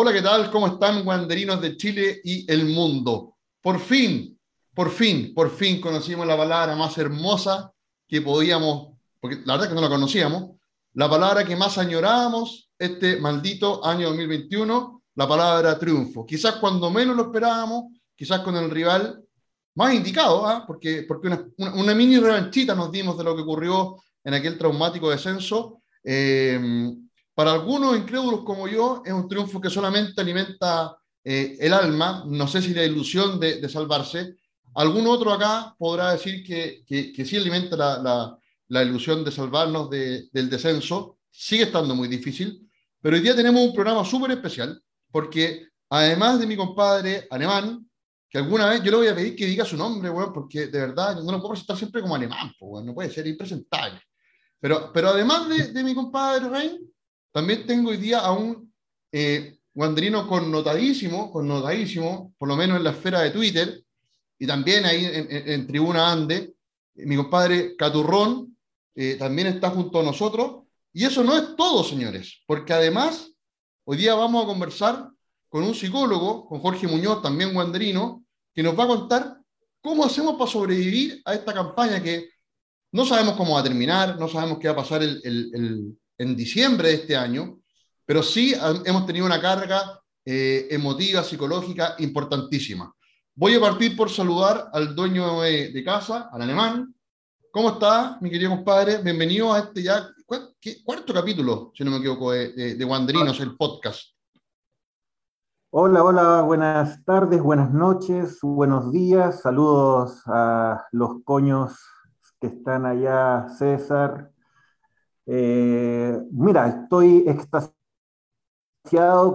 Hola, ¿qué tal? ¿Cómo están, guanderinos de Chile y el mundo? Por fin, por fin, por fin conocimos la palabra más hermosa que podíamos, porque la verdad es que no la conocíamos, la palabra que más añorábamos este maldito año 2021, la palabra triunfo. Quizás cuando menos lo esperábamos, quizás con el rival más indicado, ¿ah? porque, porque una, una, mini revanchita nos dimos de lo que ocurrió en aquel traumático descenso. Eh, para algunos incrédulos como yo, es un triunfo que solamente alimenta eh, el alma, no sé si la ilusión de, de, salvarse. Algún otro acá podrá decir que, que, que sí alimenta la, la, la, ilusión de salvarnos de, del descenso. Sigue estando muy difícil, pero hoy día tenemos un programa súper especial, porque además de mi compadre alemán, que alguna vez yo le voy a pedir que diga su nombre, bueno, porque de verdad no lo puedo presentar siempre como alemán, no puede ser impresentable. Pero, pero además de, de mi compadre Rein, también tengo hoy día a un eh, guandrino connotadísimo, connotadísimo, por lo menos en la esfera de Twitter, y también ahí en, Tribuna Ande, mi compadre Caturrón eh, también está junto a nosotros. Y eso no es todo, señores, porque además hoy día vamos a conversar con un psicólogo, con Jorge Muñoz, también guandrino, que nos va a contar cómo hacemos para sobrevivir a esta campaña que no sabemos cómo va a terminar, no sabemos qué va a pasar el, en diciembre de este año, pero sí hemos tenido una carga eh, emotiva, psicológica importantísima. Voy a partir por saludar al dueño de, casa, al alemán. ¿Cómo está, mi querido compadre? Bienvenido a este ya cuarto capítulo, si no me equivoco, de, de, de Wanderinos, el podcast. Hola, hola, buenas tardes, buenas noches, buenos días, saludos a los coños que están allá, César. Eh, mira, estoy extasiado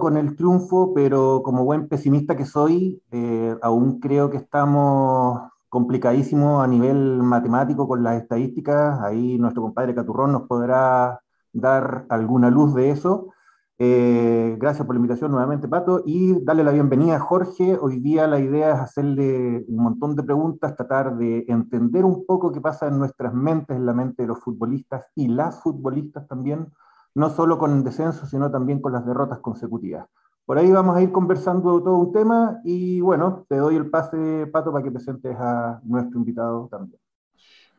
con el triunfo, pero como buen pesimista que soy, eh, aún creo que estamos complicadísimos a nivel matemático con las estadísticas. Ahí nuestro compadre Caturrón nos podrá dar alguna luz de eso. Eh, gracias por la invitación nuevamente, Pato, y darle la bienvenida a Jorge. Hoy día la idea es hacerle un montón de preguntas, tratar de entender un poco qué pasa en nuestras mentes, en la mente de los futbolistas y las futbolistas también, no solo con el descenso, sino también con las derrotas consecutivas. Por ahí vamos a ir conversando todo un tema y bueno, te doy el pase, Pato, para que presentes a nuestro invitado también.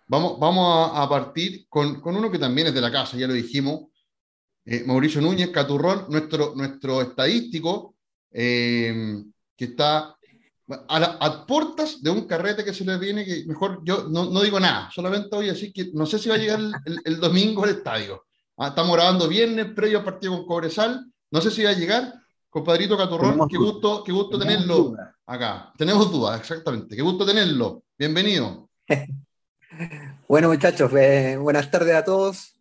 Vamos, vamos a, partir con, con uno que también es de la casa, ya lo dijimos, eh, Mauricio Núñez Caturrón, nuestro, nuestro estadístico, eh, que está a, la, a, puertas de un carrete que se le viene, que mejor yo no, no digo nada, solamente voy a decir que no sé si va a llegar el, el, el domingo al estadio. Ah, estamos grabando viernes, previo al partido con Cobresal, no sé si va a llegar. Compadrito Caturrón, qué gusto, qué gusto tenerlo acá. Tenemos dudas, exactamente. Qué gusto tenerlo. Bienvenido. bueno, muchachos, eh, buenas tardes a todos.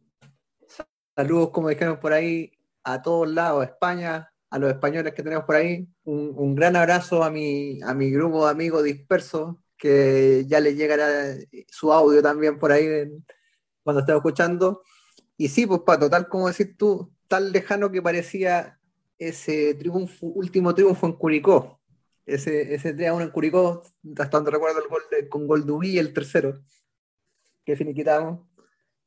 Saludos, como dijeron por ahí, a todos lados, a España, a los españoles que tenemos por ahí. Un, gran abrazo a mi, a mi grupo de amigos dispersos, que ya les llegará su audio también por ahí cuando estén escuchando. Y sí, pues Pato, tal como decís tú, tan lejano que parecía ese triunfo, último triunfo en Curicó. Ese, ese 3 1 en Curicó, hasta donde recuerdo el gol con gol el tercero, que finiquitamos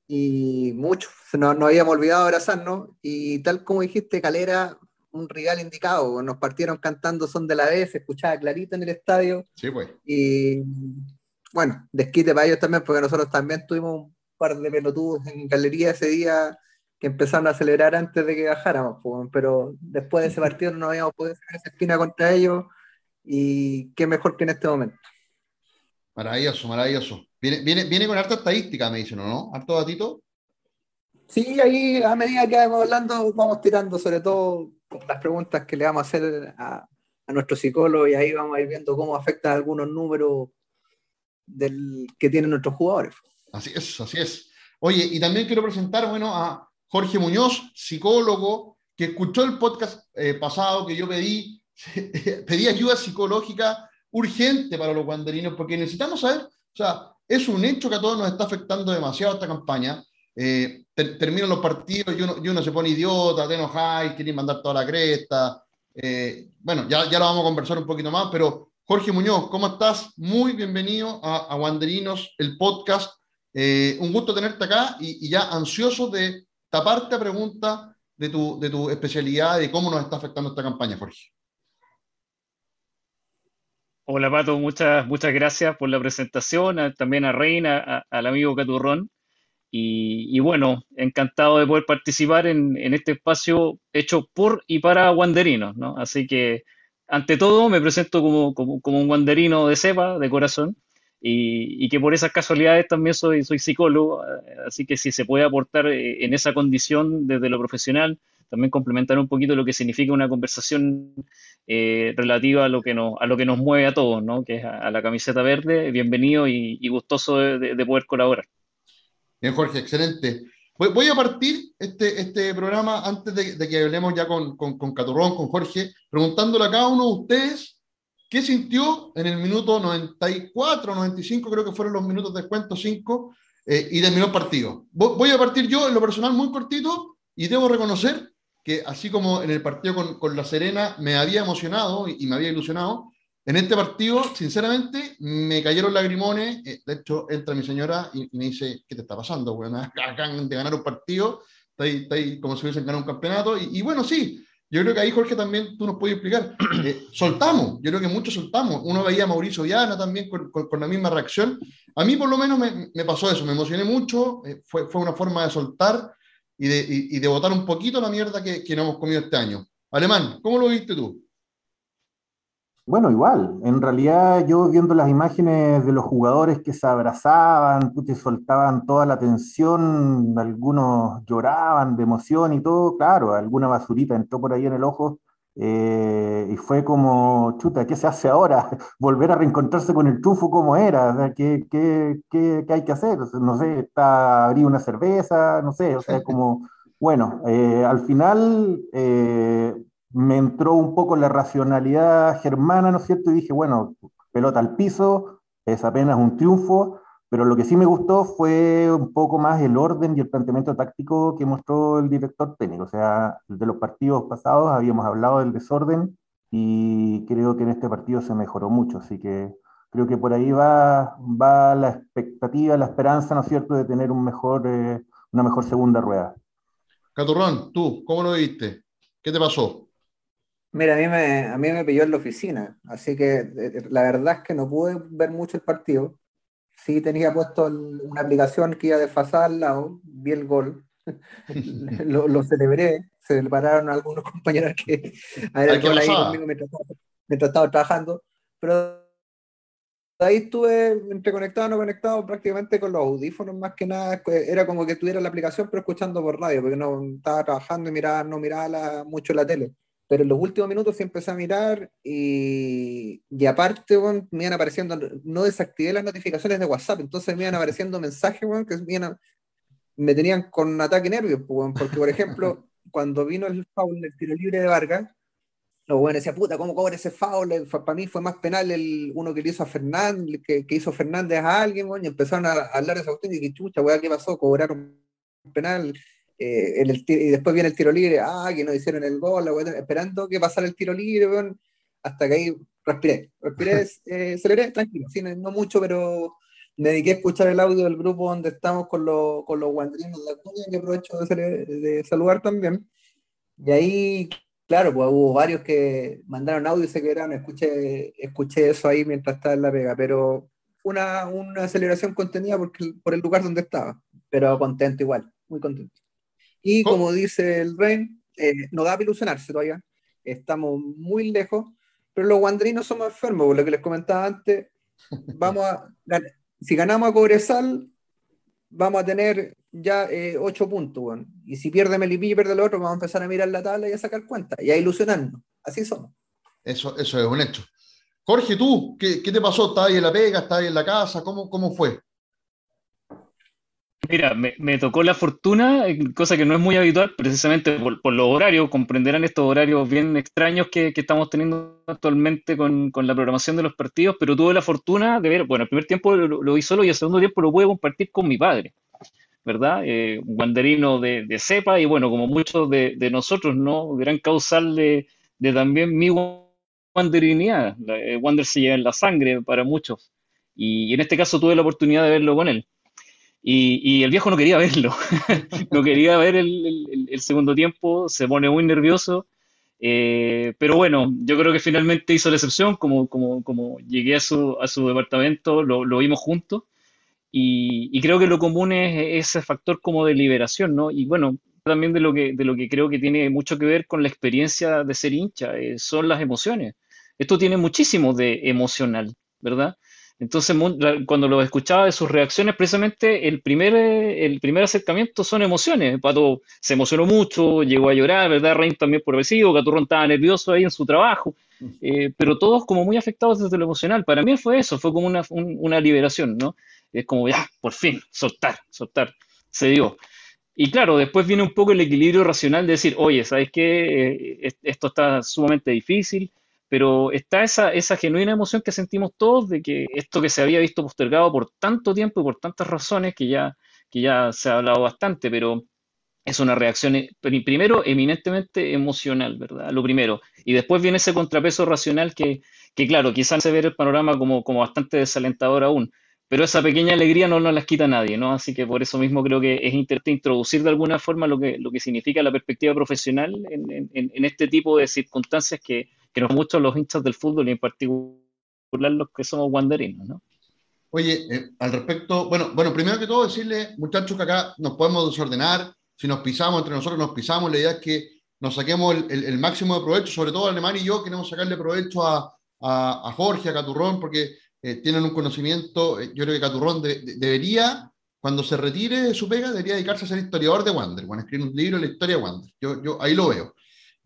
y mucho, no, no habíamos olvidado abrazarnos y tal como dijiste, Calera, un rival indicado, nos partieron cantando Son de la vez, se escuchaba clarito en el estadio. Sí, pues. Y bueno, desquite para ellos también, porque nosotros también tuvimos un par de pelotudos en galería ese día que empezaron a celebrar antes de que bajáramos, pero después de ese partido no habíamos podido hacer esa esquina contra ellos y qué mejor que en este momento. Maravilloso, maravilloso. Viene, viene, viene con harta estadística, me dicen, ¿no? ¿Harto datito? Sí, ahí a medida que vamos hablando, vamos tirando sobre todo las preguntas que le vamos a hacer a, a nuestro psicólogo y ahí vamos a ir viendo cómo afectan algunos números del, que tienen nuestros jugadores. Así es, así es. Oye, y también quiero presentar, bueno, a Jorge Muñoz, psicólogo, que escuchó el podcast eh, pasado que yo pedí, pedí ayuda psicológica urgente para los guanderinos, porque necesitamos saber, o sea, es un hecho que a todos nos está afectando demasiado esta campaña. Eh, ter, terminan los partidos y uno, se pone idiota, te enojáis, quieren mandar toda la cresta. Eh, bueno, ya, ya lo vamos a conversar un poquito más, pero Jorge Muñoz, ¿cómo estás? Muy bienvenido a, Wanderinos, el podcast. Eh, un gusto tenerte acá y, y, ya ansioso de taparte a preguntas de tu, de tu especialidad, de cómo nos está afectando esta campaña, Jorge. Hola Pato, muchas, muchas gracias por la presentación, también a Reina, al amigo Caturrón. Y, bueno, encantado de poder participar en, este espacio hecho por y para guanderinos, ¿no? Así que, ante todo, me presento como, un guanderino de cepa, de corazón, y, que por esas casualidades también soy, soy psicólogo, así que si se puede aportar eh, en esa condición desde lo profesional, también complementar un poquito lo que significa una conversación eh, relativa a lo, que nos, a lo que nos mueve a todos, ¿no? que es a, la camiseta verde. Bienvenido y, gustoso de, poder colaborar. Bien, Jorge, excelente. Voy, a partir este, este programa antes de, que hablemos ya con, con, con, Caturrón, con Jorge, preguntándole a cada uno de ustedes qué sintió en el minuto 94, 95, creo que fueron los minutos de descuento, 5, eh, y terminó el partido. Voy a partir yo en lo personal muy cortito y debo reconocer que así como en el partido con, con La Serena me había emocionado y, me había ilusionado, en este partido, sinceramente, me cayeron lagrimones. Eh, de hecho, entra mi señora y, me dice, ¿qué te está pasando? Bueno, acaban de ganar un partido, está ahí, está como si hubiesen ganado un campeonato. Y, bueno, sí, yo creo que ahí, Jorge, también tú nos puedes explicar. Eh, soltamos, yo creo que muchos soltamos. Uno veía a Mauricio Viana también con, con, la misma reacción. A mí, por lo menos, me, me pasó eso, me emocioné mucho, eh, fue, fue una forma de soltar y de, y, de botar un poquito la mierda que, que no hemos comido este año. Alemán, ¿cómo lo viste tú? Bueno, igual, en realidad yo viendo las imágenes de los jugadores que se abrazaban, que soltaban toda la tensión, algunos lloraban de emoción y todo, claro, alguna basurita entró por ahí en el ojo, eh, y fue como, chuta, ¿qué se hace ahora? Volver a reencontrarse con el tufo como era, o sea, ¿qué, qué, qué, qué hay que hacer? no sé, está, abrir una cerveza, no sé, o sea, como, bueno, eh, al final eh, me entró un poco la racionalidad germana, ¿no es cierto? Y dije, bueno, pelota al piso, es apenas un triunfo, pero lo que sí me gustó fue un poco más el orden y el planteamiento táctico que mostró el director técnico. O sea, de los partidos pasados habíamos hablado del desorden y creo que en este partido se mejoró mucho. Así que creo que por ahí va, va la expectativa, la esperanza, ¿no es cierto?, de tener un mejor, eh, una mejor segunda rueda. Caturrón, tú, ¿cómo lo viste? ¿Qué te pasó? Mira, a mí, me, a mí me pilló en la oficina, así que eh, la verdad es que no pude ver mucho el partido sí tenía puesto una aplicación que iba desfasada al lado, vi el gol, lo, celebré, se pararon algunos compañeros que a ver el gol ahí conmigo mientras, estaba trabajando, pero ahí estuve entre conectado no conectado prácticamente con los audífonos más que nada, era como que tuviera la aplicación pero escuchando por radio, porque no estaba trabajando y miraba, no miraba mucho la tele pero en los últimos minutos sí empecé a mirar y, y aparte, me iban apareciendo, no desactivé las notificaciones de WhatsApp, entonces me iban apareciendo mensajes, que me, tenían con ataque nervios, porque por ejemplo, cuando vino el foul del tiro libre de Vargas, los buenos decían, puta, ¿cómo cobra ese foul? Para mí fue más penal el uno que le hizo a Fernández, que, que hizo Fernández a alguien, y empezaron a, hablar de esa cuestión y que chucha, weá, ¿qué pasó? Cobraron penal eh, el, y después viene el tiro libre, ah, que no hicieron el gol, esperando que pasara el tiro libre, hasta que ahí respiré, respiré, eh, celebré, tranquilo, no, mucho, pero me dediqué a escuchar el audio del grupo donde estamos con, con los guandrinos de la cuña, que aprovecho de, de, saludar también. Y ahí, claro, pues hubo varios que mandaron audio y se quedaron, escuché, escuché eso ahí mientras estaba en la pega, pero una, una celebración contenida porque, por el lugar donde estaba, pero contento igual, muy contento. Y como dice el Rein, eh, no da para ilusionarse todavía, estamos muy lejos, pero los guandrinos somos enfermos, por lo que les comentaba antes, vamos a, si ganamos a Cobresal, vamos a tener ya eh, ocho puntos, y si pierde Melipilla y pierde el otro, vamos a empezar a mirar la tabla y a sacar cuenta, y a ilusionarnos, así somos. Eso, eso es un hecho. Jorge, tú, ¿qué, qué te pasó? ¿Estabas ahí en la pega? ¿Estabas ahí en la casa? ¿Cómo, cómo fue? Mira, me, tocó la fortuna, cosa que no es muy habitual, precisamente por, los horarios, comprenderán estos horarios bien extraños que, estamos teniendo actualmente con, la programación de los partidos, pero tuve la fortuna de ver, bueno, el primer tiempo lo, vi solo y el segundo tiempo lo pude compartir con mi padre, ¿verdad? Eh, un guanderino de, cepa y bueno, como muchos de, nosotros, ¿no? Gran causal de, también mi guanderinidad. Wander se lleva en la sangre para muchos y en este caso tuve la oportunidad de verlo con él. Y, el viejo no quería verlo, no quería ver el, segundo tiempo, se pone muy nervioso. Eh, pero bueno, yo creo que finalmente hizo la excepción, como, como, como llegué a su, a su departamento, lo, lo vimos juntos. Y, creo que lo común es ese factor como de liberación, ¿no? Y bueno, también de lo que, de lo que creo que tiene mucho que ver con la experiencia de ser hincha, eh, son las emociones. Esto tiene muchísimo de emocional, ¿verdad? Entonces, cuando lo escuchaba de sus reacciones, precisamente el primer, el primer acercamiento son emociones. Pato se emocionó mucho, llegó a llorar, ¿verdad? Rein también por vecino, Caturrón estaba nervioso ahí en su trabajo, eh, pero todos como muy afectados desde lo emocional. Para mí fue eso, fue como una, una liberación, ¿no? Es como, ya, por fin, soltar, soltar, se dio. Y claro, después viene un poco el equilibrio racional de decir, oye, ¿sabes qué? Eh, esto está sumamente difícil, pero está esa, esa genuina emoción que sentimos todos de que esto que se había visto postergado por tanto tiempo y por tantas razones que ya, que ya se ha hablado bastante, pero es una reacción eh, primero eminentemente emocional, ¿verdad? Lo primero. Y después viene ese contrapeso racional que, que claro, quizás se ve el panorama como, como bastante desalentador aún, pero esa pequeña alegría no nos las quita nadie, ¿no? Así que por eso mismo creo que es interesante introducir de alguna forma lo que, lo que significa la perspectiva profesional en, en este tipo de circunstancias que, que nos muchos los hinchas del fútbol y en particular los que somos wanderinos, ¿no? Oye, eh, al respecto, bueno, bueno, primero que todo decirle, muchachos, que acá nos podemos desordenar, si nos pisamos, entre nosotros nos pisamos, la idea es que nos saquemos el, máximo de provecho, sobre todo Alemán y yo queremos sacarle provecho a, a, Jorge, a Caturrón, porque eh, tienen un conocimiento, eh, yo creo que Caturrón debería, cuando se retire de su pega, debería dedicarse a ser historiador de Wander, bueno, escribir un libro de la historia de Wander, yo, yo ahí lo veo.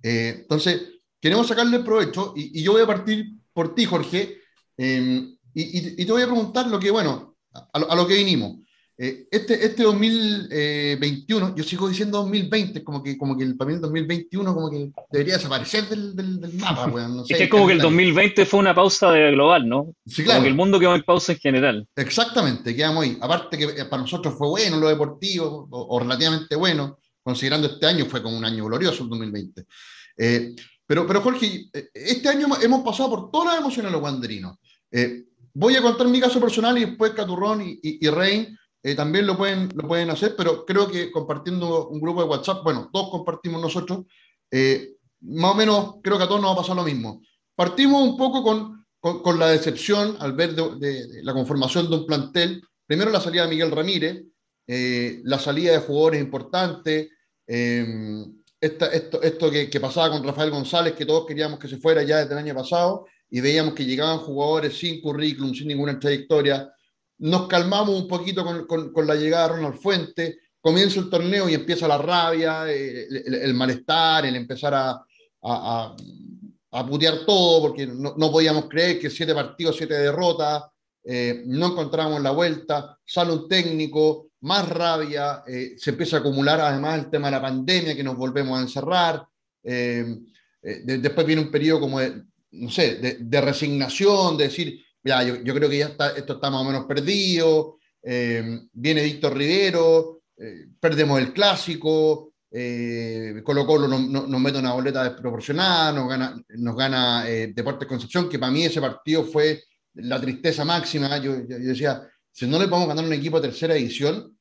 entonces, queremos sacarle provecho y, yo voy a partir por ti, Jorge, em, y, te voy a preguntar lo que, bueno, a, lo, que vinimos. Eh, este, este 2021, eh, yo sigo diciendo 2020, como que, como que el, para 2021 como que debería desaparecer del, del, mapa. no sé, es que es como que el 2020 fue una pausa de global, ¿no? Sí, claro. Como que el mundo quedó en pausa en general. Exactamente, quedamos ahí. Aparte que eh, para nosotros fue bueno lo deportivo, o, relativamente bueno, considerando este año fue como un año glorioso el 2020. Eh, pero, pero Jorge, eh, este año hemos pasado por todas las emociones los guanderinos. Eh, voy a contar mi caso personal y después Caturrón y, y, Rein eh, también lo pueden, lo pueden hacer, pero creo que compartiendo un grupo de WhatsApp, bueno, todos compartimos nosotros, más o menos creo que a todos nos va a pasar lo mismo. Partimos un poco con, con, la decepción al ver de, la conformación de un plantel. Primero la salida de Miguel Ramírez, la salida de jugadores importantes, esto, esto que, que, pasaba con Rafael González, que todos queríamos que se fuera ya desde el año pasado, y veíamos que llegaban jugadores sin currículum, sin ninguna trayectoria. Nos calmamos un poquito con, con, la llegada de Ronald Fuente, comienza el torneo y empieza la rabia, eh, el, malestar, el empezar a, a, a, putear todo, porque no, no, podíamos creer que siete partidos, siete derrotas, eh, no encontrábamos la vuelta, sale un técnico, más rabia, eh, se empieza a acumular además el tema de la pandemia, que nos volvemos a encerrar, después viene un periodo como de, no sé, de, resignación, de decir, ya, yo, creo que ya está, esto está más o menos perdido, viene Víctor Rivero, perdemos el clásico, Colo Colo nos, nos, mete una boleta desproporcionada, nos gana, nos gana Deportes Concepción, que para mí ese partido fue la tristeza máxima, yo, decía, si no le podemos ganar un equipo de tercera edición,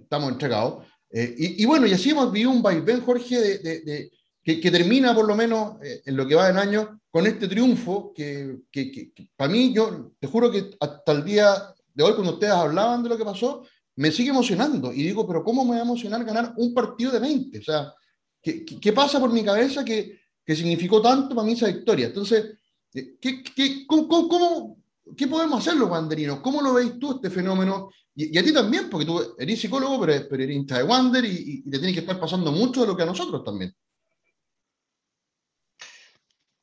estamos entregados. Eh, y, bueno, y así hemos vivido un vaivén, Jorge, de, que, termina por lo menos eh, en lo que va del año con este triunfo que, que, para mí, yo te juro que hasta el día de hoy, cuando ustedes hablaban de lo que pasó, me sigue emocionando. Y digo, pero ¿cómo me va a emocionar ganar un partido de 20? O sea, ¿qué, qué pasa por mi cabeza que, que significó tanto para mí esa victoria? Entonces, eh, ¿qué, qué, cómo, cómo, ¿qué podemos hacer los wanderinos? ¿Cómo lo veis tú este fenómeno? Y, a ti también, porque tú eres psicólogo, pero, pero eres hincha de Wander y, te tiene que estar pasando mucho de lo que a nosotros también.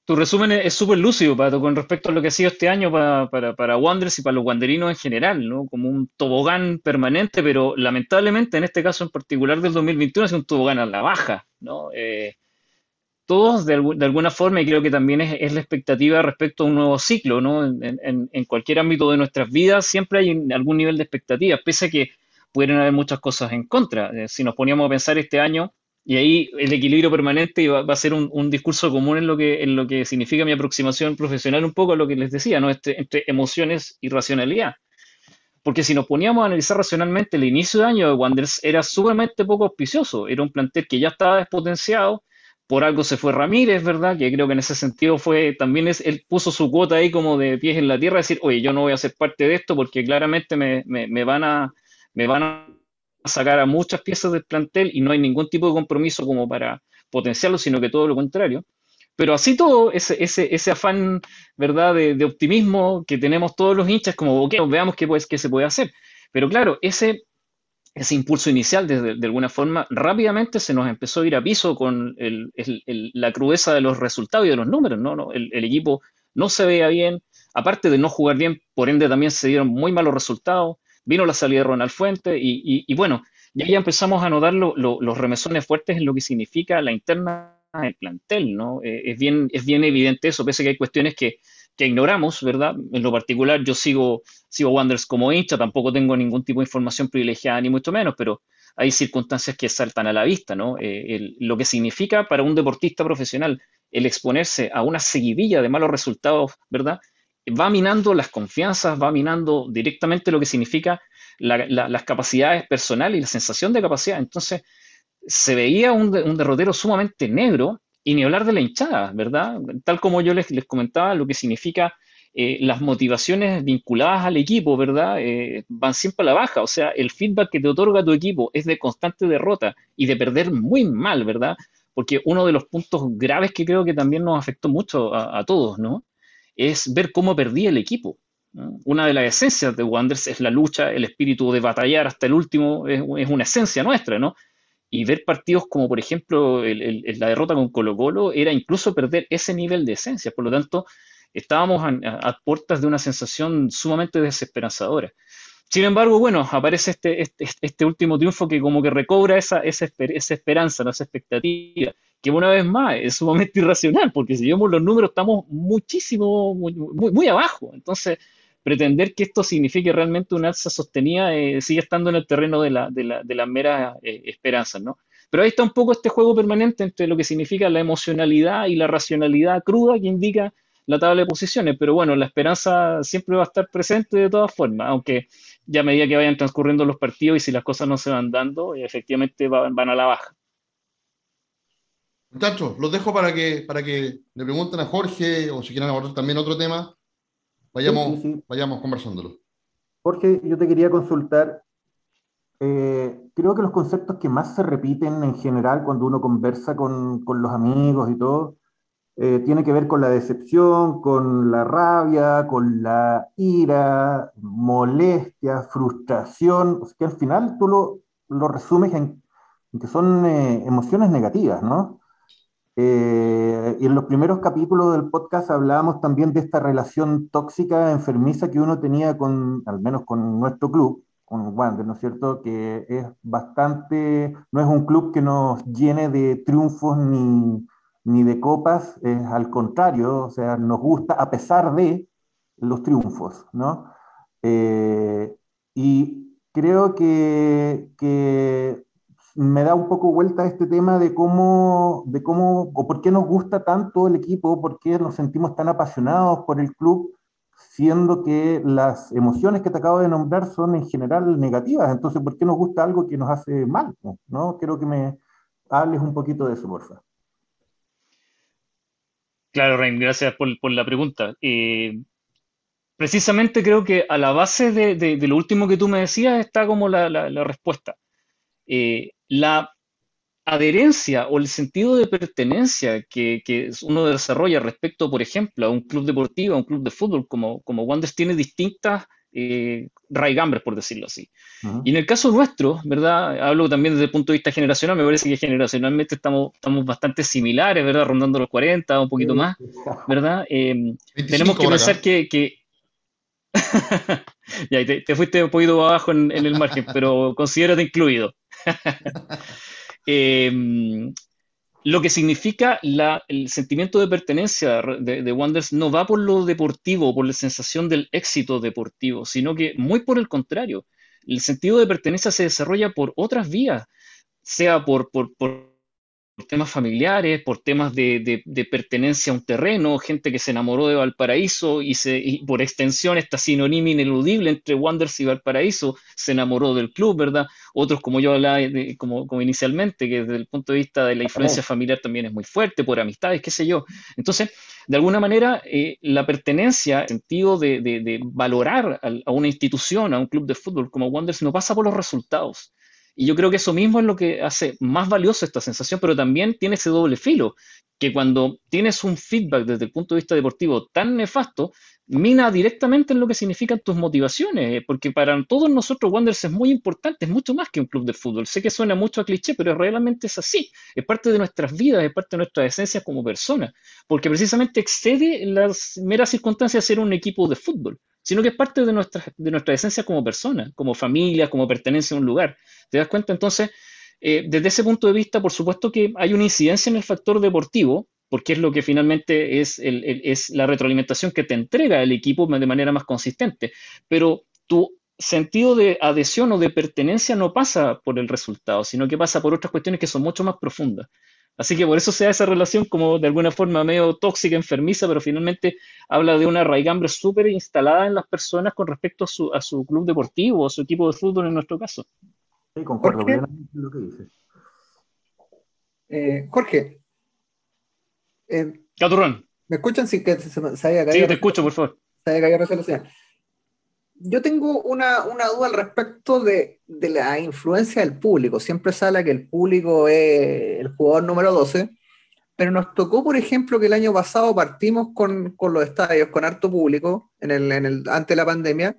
Tu resumen es súper lúcido, Pato, con respecto a lo que ha sido este año para, para, para Wanderers y para los wanderinos en general, ¿no? Como un tobogán permanente, pero lamentablemente en este caso en particular del 2021 es un tobogán a la baja, ¿no? Eh, todos de, alguna forma, y creo que también es, la expectativa respecto a un nuevo ciclo, ¿no? En, cualquier ámbito de nuestras vidas siempre hay algún nivel de expectativa, pese a que pueden haber muchas cosas en contra. Eh, si nos poníamos a pensar este año, y ahí el equilibrio permanente va, va a ser un, discurso común en lo, que, en lo que significa mi aproximación profesional, un poco a lo que les decía, ¿no? Este, entre emociones y racionalidad. Porque si nos poníamos a analizar racionalmente, el inicio de año de Wanderers era sumamente poco auspicioso. Era un plantel que ya estaba despotenciado. Por algo se fue Ramírez, ¿verdad? Que creo que en ese sentido fue, también es, él puso su cuota ahí como de pies en la tierra, decir, oye, yo no voy a ser parte de esto porque claramente me, me van, a, me van a sacar a muchas piezas del plantel y no hay ningún tipo de compromiso como para potenciarlo, sino que todo lo contrario. Pero así todo, ese, ese, ese afán, ¿verdad?, de, optimismo que tenemos todos los hinchas, como, ok, veamos qué, pues, qué se puede hacer. Pero claro, ese, ese impulso inicial, de, de, alguna forma, rápidamente se nos empezó a ir a piso con el, el, la crudeza de los resultados y de los números, ¿no? no el, equipo no se veía bien, aparte de no jugar bien, por ende también se dieron muy malos resultados, vino la salida de Ronald Fuente y, bueno, ya, ya empezamos a notar los remesones fuertes en lo que significa la interna del plantel, ¿no? Eh, es, bien, es bien evidente eso, pese a que hay cuestiones que, que ignoramos, ¿verdad? En lo particular, yo sigo, sigo Wanderers como hincha, tampoco tengo ningún tipo de información privilegiada, ni mucho menos, pero hay circunstancias que saltan a la vista, ¿no? Eh, lo que significa para un deportista profesional el exponerse a una seguidilla de malos resultados, ¿verdad? Va minando las confianzas, va minando directamente lo que significa las capacidades personales y la sensación de capacidad. Entonces, se veía un, derrotero sumamente negro y ni hablar de la hinchada, ¿verdad? Tal como yo les, comentaba, lo que significa eh, las motivaciones vinculadas al equipo, ¿verdad? Eh, van siempre a la baja, o sea, el feedback que te otorga tu equipo es de constante derrota y de perder muy mal, ¿verdad? Porque uno de los puntos graves que creo que también nos afectó mucho a, todos, ¿no? Es ver cómo perdía el equipo. Una de las esencias de Wanderers es la lucha, el espíritu de batallar hasta el último, es, una esencia nuestra, ¿no? y ver partidos como por ejemplo la derrota con Colo Colo era incluso perder ese nivel de esencia. Por lo tanto, estábamos a, puertas de una sensación sumamente desesperanzadora. Sin embargo, bueno, aparece este, este, este último triunfo que como que recobra esa, esa, esa esperanza, esa expectativa, que una vez más es sumamente irracional, porque si vemos los números estamos muchísimo, muy, muy, abajo. Entonces, pretender que esto signifique realmente una alza sostenida eh, sigue estando en el terreno de la, de la, de la mera eh, esperanza, ¿no? Pero ahí está un poco este juego permanente entre lo que significa la emocionalidad y la racionalidad cruda que indica la tabla de posiciones. Pero bueno, la esperanza siempre va a estar presente de todas formas, aunque ya a medida que vayan transcurriendo los partidos y si las cosas no se van dando, efectivamente van a la baja. Muchachos, los dejo para que, para que le pregunten a Jorge o si quieren abordar también otro tema Vayamos, vayamos conversándolo. Jorge, yo te quería consultar. Eh, creo que los conceptos que más se repiten en general cuando uno conversa con, con los amigos y todo, eh, tiene que ver con la decepción, con la rabia, con la ira, molestia, frustración, o sea, que al final tú lo, lo resumes en, que son eh, emociones negativas, ¿no? Eh, y en los primeros capítulos del podcast hablábamos también de esta relación tóxica, enfermiza que uno tenía con, al menos con nuestro club, con Wander, ¿no es cierto? Que es bastante, no es un club que nos llene de triunfos ni, ni de copas, es al contrario, o sea, nos gusta a pesar de los triunfos, ¿no? Eh, y creo que, que me da un poco vuelta este tema de cómo, de cómo, o por qué nos gusta tanto el equipo, por qué nos sentimos tan apasionados por el club, siendo que las emociones que te acabo de nombrar son en general negativas. Entonces, ¿por qué nos gusta algo que nos hace mal? ¿no? Quiero que me hables un poquito de eso, porfa. Claro, Rain, gracias por, la pregunta. Eh, precisamente creo que a la base de, lo último que tú me decías está como la, la respuesta. Eh, la adherencia o el sentido de pertenencia que, uno desarrolla respecto, por ejemplo, a un club deportivo, a un club de fútbol, como, como Wanderers tiene distintas eh, raigambres, por decirlo así. Y en el caso nuestro, ¿verdad? Hablo también desde el punto de vista generacional, me parece que generacionalmente estamos, estamos bastante similares, ¿verdad? Rondando los 40, un poquito más, ¿verdad? Eh, tenemos que pensar que, ya, te, fuiste un poquito abajo en, en el margen, pero considérate incluido. Em, lo que significa el sentimiento de pertenencia de, de Wanderers no va por lo deportivo, por la sensación del éxito deportivo, sino que muy por el contrario. El sentido de pertenencia se desarrolla por otras vías, sea por, temas familiares, por temas de, pertenencia a un terreno, gente que se enamoró de Valparaíso y, se, por extensión esta sinonimia ineludible entre Wanderers y Valparaíso, se enamoró del club, ¿verdad? Otros, como yo hablaba como, como, inicialmente, que desde el punto de vista de la influencia familiar también es muy fuerte, por amistades, qué sé yo. Entonces, de alguna manera, eh, la pertenencia, el sentido de, valorar a, a una institución, a un club de fútbol como Wanderers, no pasa por los resultados y yo creo que eso mismo es lo que hace más valioso esta sensación, pero también tiene ese doble filo, que cuando tienes un feedback desde el punto de vista deportivo tan nefasto, mina directamente en lo que significan tus motivaciones, eh, porque para todos nosotros Wanderers es muy importante, es mucho más que un club de fútbol. Sé que suena mucho a cliché, pero realmente es así. Es parte de nuestras vidas, es parte de nuestra esencia como personas, porque precisamente excede las meras circunstancias de ser un equipo de fútbol sino que es parte de nuestra, de nuestra esencia como persona, como familia, como pertenencia a un lugar. ¿Te das cuenta? Entonces, eh, desde ese punto de vista, por supuesto que hay una incidencia en el factor deportivo, porque es lo que finalmente es, es la retroalimentación que te entrega el equipo de manera más consistente, pero tu sentido de adhesión o de pertenencia no pasa por el resultado, sino que pasa por otras cuestiones que son mucho más profundas. Así que por eso se da esa relación como de alguna forma medio tóxica, enfermiza, pero finalmente habla de una raigambre súper instalada en las personas con respecto a su, a su club deportivo o a su equipo de fútbol en nuestro caso. Sí, concuerdo plenamente con lo que dices. Eh, Jorge. Eh, Caturrón. ¿Me escuchan? Sí, que se, se, Sí, te escucho, por favor. Se había caído resolución yo tengo una, duda al respecto de, la influencia del público. Siempre sale que el público es el jugador número 12, pero nos tocó, por ejemplo, que el año pasado partimos con, los estadios, con harto público, en el, en el, antes de la pandemia,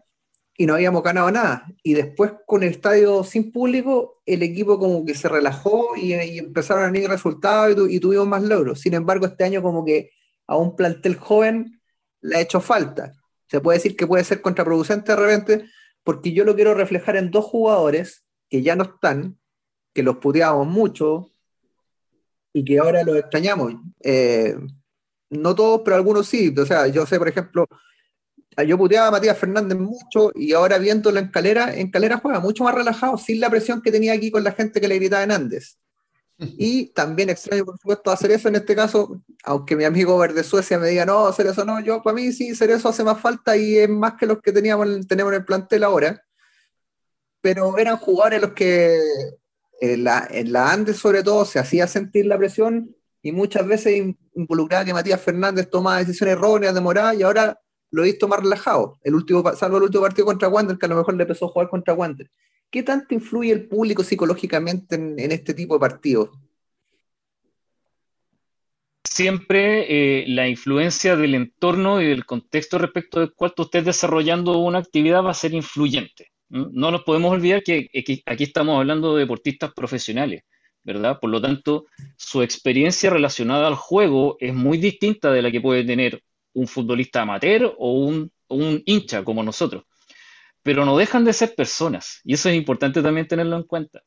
y no habíamos ganado nada. Y después, con el estadio sin público, el equipo como que se relajó y, empezaron a venir resultados y, y tuvimos más logros. Sin embargo, este año como que a un plantel joven le ha hecho falta se puede decir que puede ser contraproducente de repente, porque yo lo quiero reflejar en dos jugadores que ya no están, que los puteábamos mucho y que ahora los extrañamos. Eh, no todos, pero algunos sí. O sea, yo sé, por ejemplo, yo puteaba a Matías Fernández mucho y ahora viéndolo en Calera, en Calera juega mucho más relajado, sin la presión que tenía aquí con la gente que le gritaba en Andes. Y también extraño, por supuesto, hacer eso en este caso, aunque mi amigo Verde Suecia me diga, no, hacer eso no, yo para mí sí, hacer eso hace más falta y es más que los que teníamos, tenemos en el plantel ahora. Pero eran jugadores los que en la, en la Andes sobre todo se hacía sentir la presión y muchas veces involucraba que Matías Fernández tomaba decisiones erróneas, demoradas y ahora lo he visto más relajado. El último, salvo el último partido contra Wander, que a lo mejor le empezó a jugar contra Wander. ¿Qué tanto influye el público psicológicamente en, este tipo de partidos? Siempre eh, la influencia del entorno y del contexto respecto del cual tú estés desarrollando una actividad va a ser influyente. No nos podemos olvidar que aquí estamos hablando de deportistas profesionales, ¿verdad? Por lo tanto, su experiencia relacionada al juego es muy distinta de la que puede tener un futbolista amateur o un hincha como nosotros pero no dejan de ser personas y eso es importante también tenerlo en cuenta.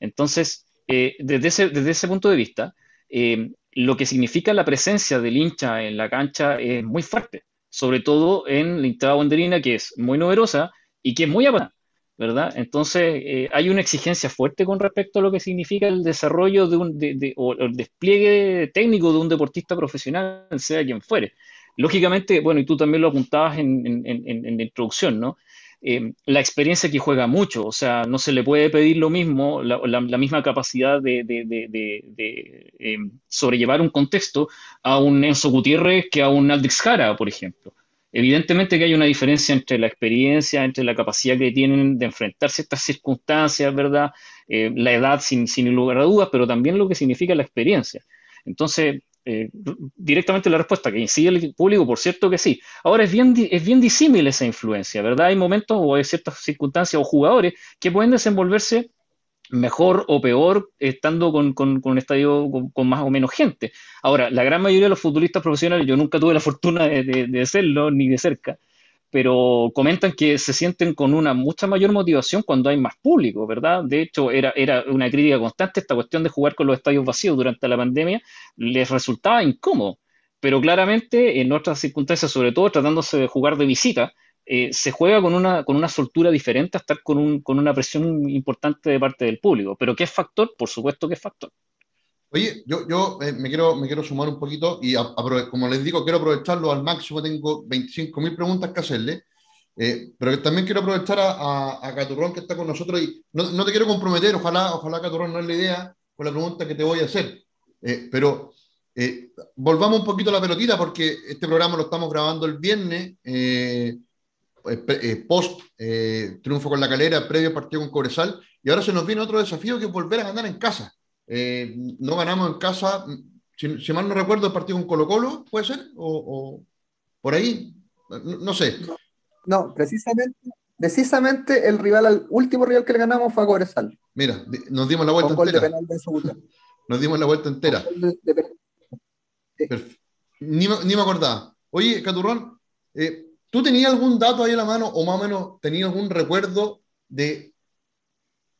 Entonces, eh, desde, ese, desde ese punto de vista, eh, lo que significa la presencia del hincha en la cancha es muy fuerte, sobre todo en la hinchada banderina, que es muy numerosa y que es muy apasionada, ¿verdad? Entonces, eh, hay una exigencia fuerte con respecto a lo que significa el desarrollo de un, o el despliegue técnico de un deportista profesional, sea quien fuere. Lógicamente, bueno, y tú también lo apuntabas en, en la introducción, ¿no? Eh, la experiencia que juega mucho, o sea, no se le puede pedir lo mismo, la, misma capacidad de, eh, sobrellevar un contexto a un Enzo Gutiérrez que a un Aldrich Jara, por ejemplo. Evidentemente que hay una diferencia entre la experiencia, entre la capacidad que tienen de enfrentarse a estas circunstancias, ¿verdad? Eh, la edad sin lugar a dudas, pero también lo que significa la experiencia. Entonces, eh, directamente la respuesta, que incide el público, por cierto que sí. Ahora es bien, es bien disímil esa influencia, ¿verdad? Hay momentos o hay ciertas circunstancias o jugadores que pueden desenvolverse mejor o peor estando con, un estadio con, más o menos gente. Ahora, la gran mayoría de los futbolistas profesionales, yo nunca tuve la fortuna de, de, serlo ni de cerca, pero comentan que se sienten con una mucha mayor motivación cuando hay más público, ¿verdad? De hecho, era, era una crítica constante esta cuestión de jugar con los estadios vacíos durante la pandemia, les resultaba incómodo, pero claramente en otras circunstancias, sobre todo tratándose de jugar de visita, eh, se juega con una, con una soltura diferente a estar con, un, con una presión importante de parte del público. Pero ¿qué es factor? Por supuesto que es factor. Oye, yo, yo eh, me, quiero, me quiero sumar un poquito y como les digo, quiero aprovecharlo al máximo. Tengo 25.000 preguntas que hacerle, eh, pero también quiero aprovechar a, a, Caturrón que está con nosotros y no, no, te quiero comprometer, ojalá, ojalá Caturrón no es la idea con la pregunta que te voy a hacer, eh, pero volvamos un poquito a la pelotita porque este programa lo estamos grabando el viernes, post triunfo con la calera, previo partido con Cobresal, y ahora se nos viene otro desafío que es volver a ganar en casa. Eh, no ganamos en casa, si, mal no recuerdo, el partido con Colo Colo, ¿puede ser? ¿O, por ahí? No, sé. No, precisamente, precisamente el rival, el último rival que le ganamos fue a Cobresal. Mira, nos dimos la vuelta entera. nos dimos la vuelta entera. Ni, ni, me acordaba. Oye, Caturrón, eh, ¿tú tenías algún dato ahí en la mano o más o menos tenías algún recuerdo de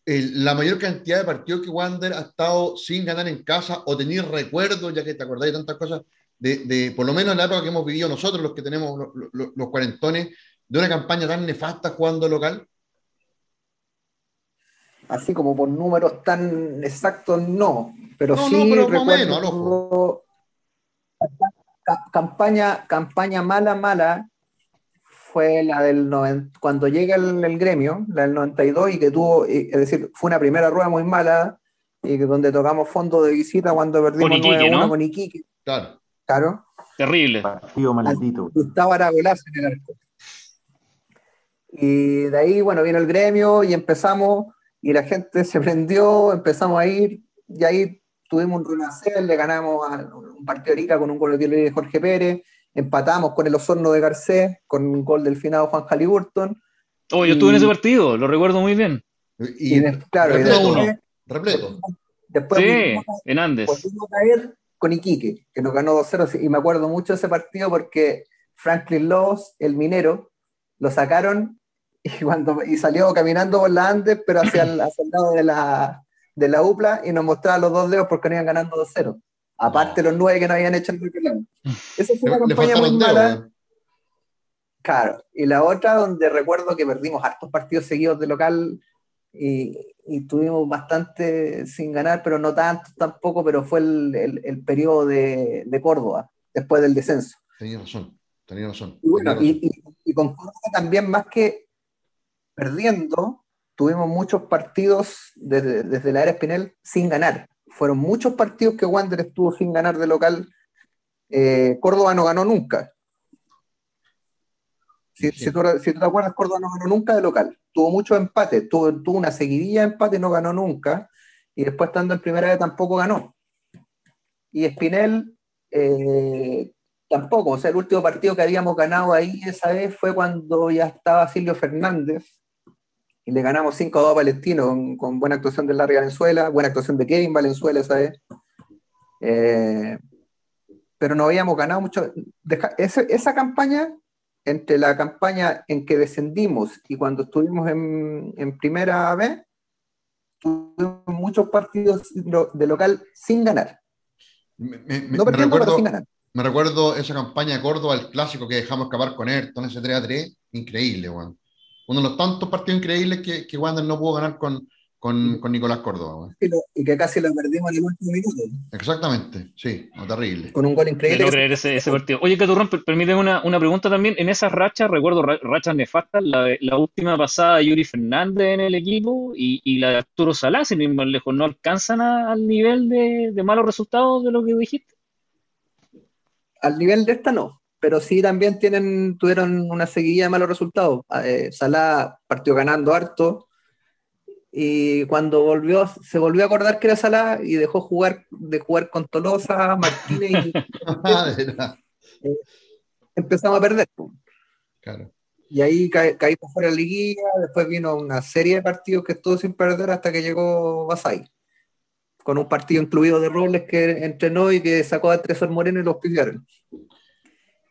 la mayor cantidad de partidos que Wander ha estado sin ganar en casa o tener recuerdos, ya que te acordáis de tantas cosas, de, por lo menos en la época que hemos vivido nosotros, los que tenemos los, cuarentones, de una campaña tan nefasta jugando local? Así como por números tan exactos, no, pero sí recuerdo campaña, campaña mala, mala, fue la del cuando llega el, gremio, la del 92, y que tuvo, es decir, fue una primera rueda muy mala, y que donde tocamos fondo de visita cuando perdimos con Iquique, ¿no? con Iquique. Claro. Claro. Terrible. Partido maldito. Gustavo Aragolazo en el arco. Y de ahí, bueno, vino el gremio y empezamos, y la gente se prendió, empezamos a ir, y ahí tuvimos un renacer, le ganamos a un partido de con un gol de Jorge Pérez, empatamos con el Osorno de Garcés, con un gol del finado Juan Halliburton. Oh, yo estuve en ese partido, lo recuerdo muy bien. Y, claro, repleto, después, sí, en Andes. Volvimos a caer con Iquique, que nos ganó 2-0, y me acuerdo mucho de ese partido porque Franklin Lowe's, el minero, lo sacaron y, cuando, y salió caminando por la Andes, pero hacia el, hacia el lado de la, de la UPLA, y nos mostraba los dos dedos porque no iban ganando 2-0. Aparte los nueve que no habían hecho el reclamo. Esa fue una campaña muy mala. Claro, y la otra donde recuerdo que perdimos hartos partidos seguidos de local y, y tuvimos bastante sin ganar, pero no tanto tampoco, pero fue el, el, periodo de, de, Córdoba, después del descenso. Tenía razón, tenía razón. Y bueno, Y, y, con Córdoba también más que perdiendo, tuvimos muchos partidos desde, desde la era Espinel sin ganar fueron muchos partidos que Wander estuvo sin ganar de local. Eh, Córdoba no ganó nunca. Si, tú, te acuerdas, Córdoba no ganó nunca de local. Tuvo muchos empates, tuvo, una seguidilla de empates, no ganó nunca. Y después, estando en primera vez, tampoco ganó. Y Espinel eh, tampoco. O sea, el último partido que habíamos ganado ahí esa vez fue cuando ya estaba Silvio Fernández y le ganamos 5-2 a Palestino con, buena actuación de Larry Valenzuela, buena actuación de Kevin Valenzuela esa vez. Eh, pero no habíamos ganado mucho. esa, campaña, entre la campaña en que descendimos y cuando estuvimos en, primera vez, tuvimos muchos partidos de local sin ganar. Me, no recuerdo, sin ganar. Me recuerdo esa campaña de Córdoba, el clásico que dejamos escapar con Ayrton, ese 3 3, increíble, Juan uno de los tantos partidos increíbles que, que Wander no pudo ganar con, con, con Nicolás Córdoba. Y, que casi lo perdimos en el último minuto. Exactamente, sí, terrible. Con un gol increíble. No creer ese, ese, partido. Oye, Caturrón, permíteme una, una, pregunta también. En esas rachas, recuerdo rachas nefastas, la, la última pasada de Yuri Fernández en el equipo y, y la de Arturo Salá, sin ir más lejos, ¿no alcanzan al nivel de, de malos resultados de lo que dijiste? Al nivel de esta no pero sí también tienen, tuvieron una seguidilla de malos resultados. Ah, eh, Salah partió ganando harto y cuando volvió, se volvió a acordar que era Salah y dejó jugar, de jugar con Tolosa, Martínez y eh, empezamos a perder. Y ahí caí por fuera de la liguilla, después vino una serie de partidos que estuvo sin perder hasta que llegó Basay, con un partido incluido de Robles que entrenó y que sacó a Tresor Moreno y los pillaron.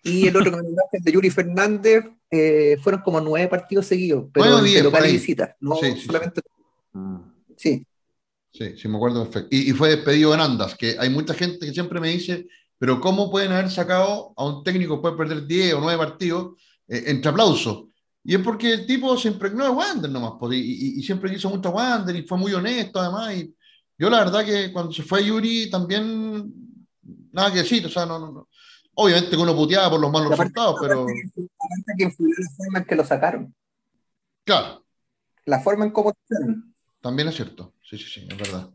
Y el otro que de Yuri Fernández, eh, fueron como nueve partidos seguidos, pero bueno, de local y visita, no sí, solamente. Sí. sí. Sí, me acuerdo perfecto. Y, fue despedido en Andas, que hay mucha gente que siempre me dice, pero ¿cómo pueden haber sacado a un técnico puede perder 10 o 9 partidos eh, entre aplausos? Y es porque el tipo se impregnó de Wander nomás, pues, y, y, siempre quiso mucho a Wander y fue muy honesto además, y, Yo la verdad que cuando se fue Yuri también, nada que decir, o sea, no, no, obviamente que uno puteaba por los malos resultados, pero... que influyó la forma en que lo sacaron. Claro. La forma en cómo También es cierto, sí, sí, sí, es verdad.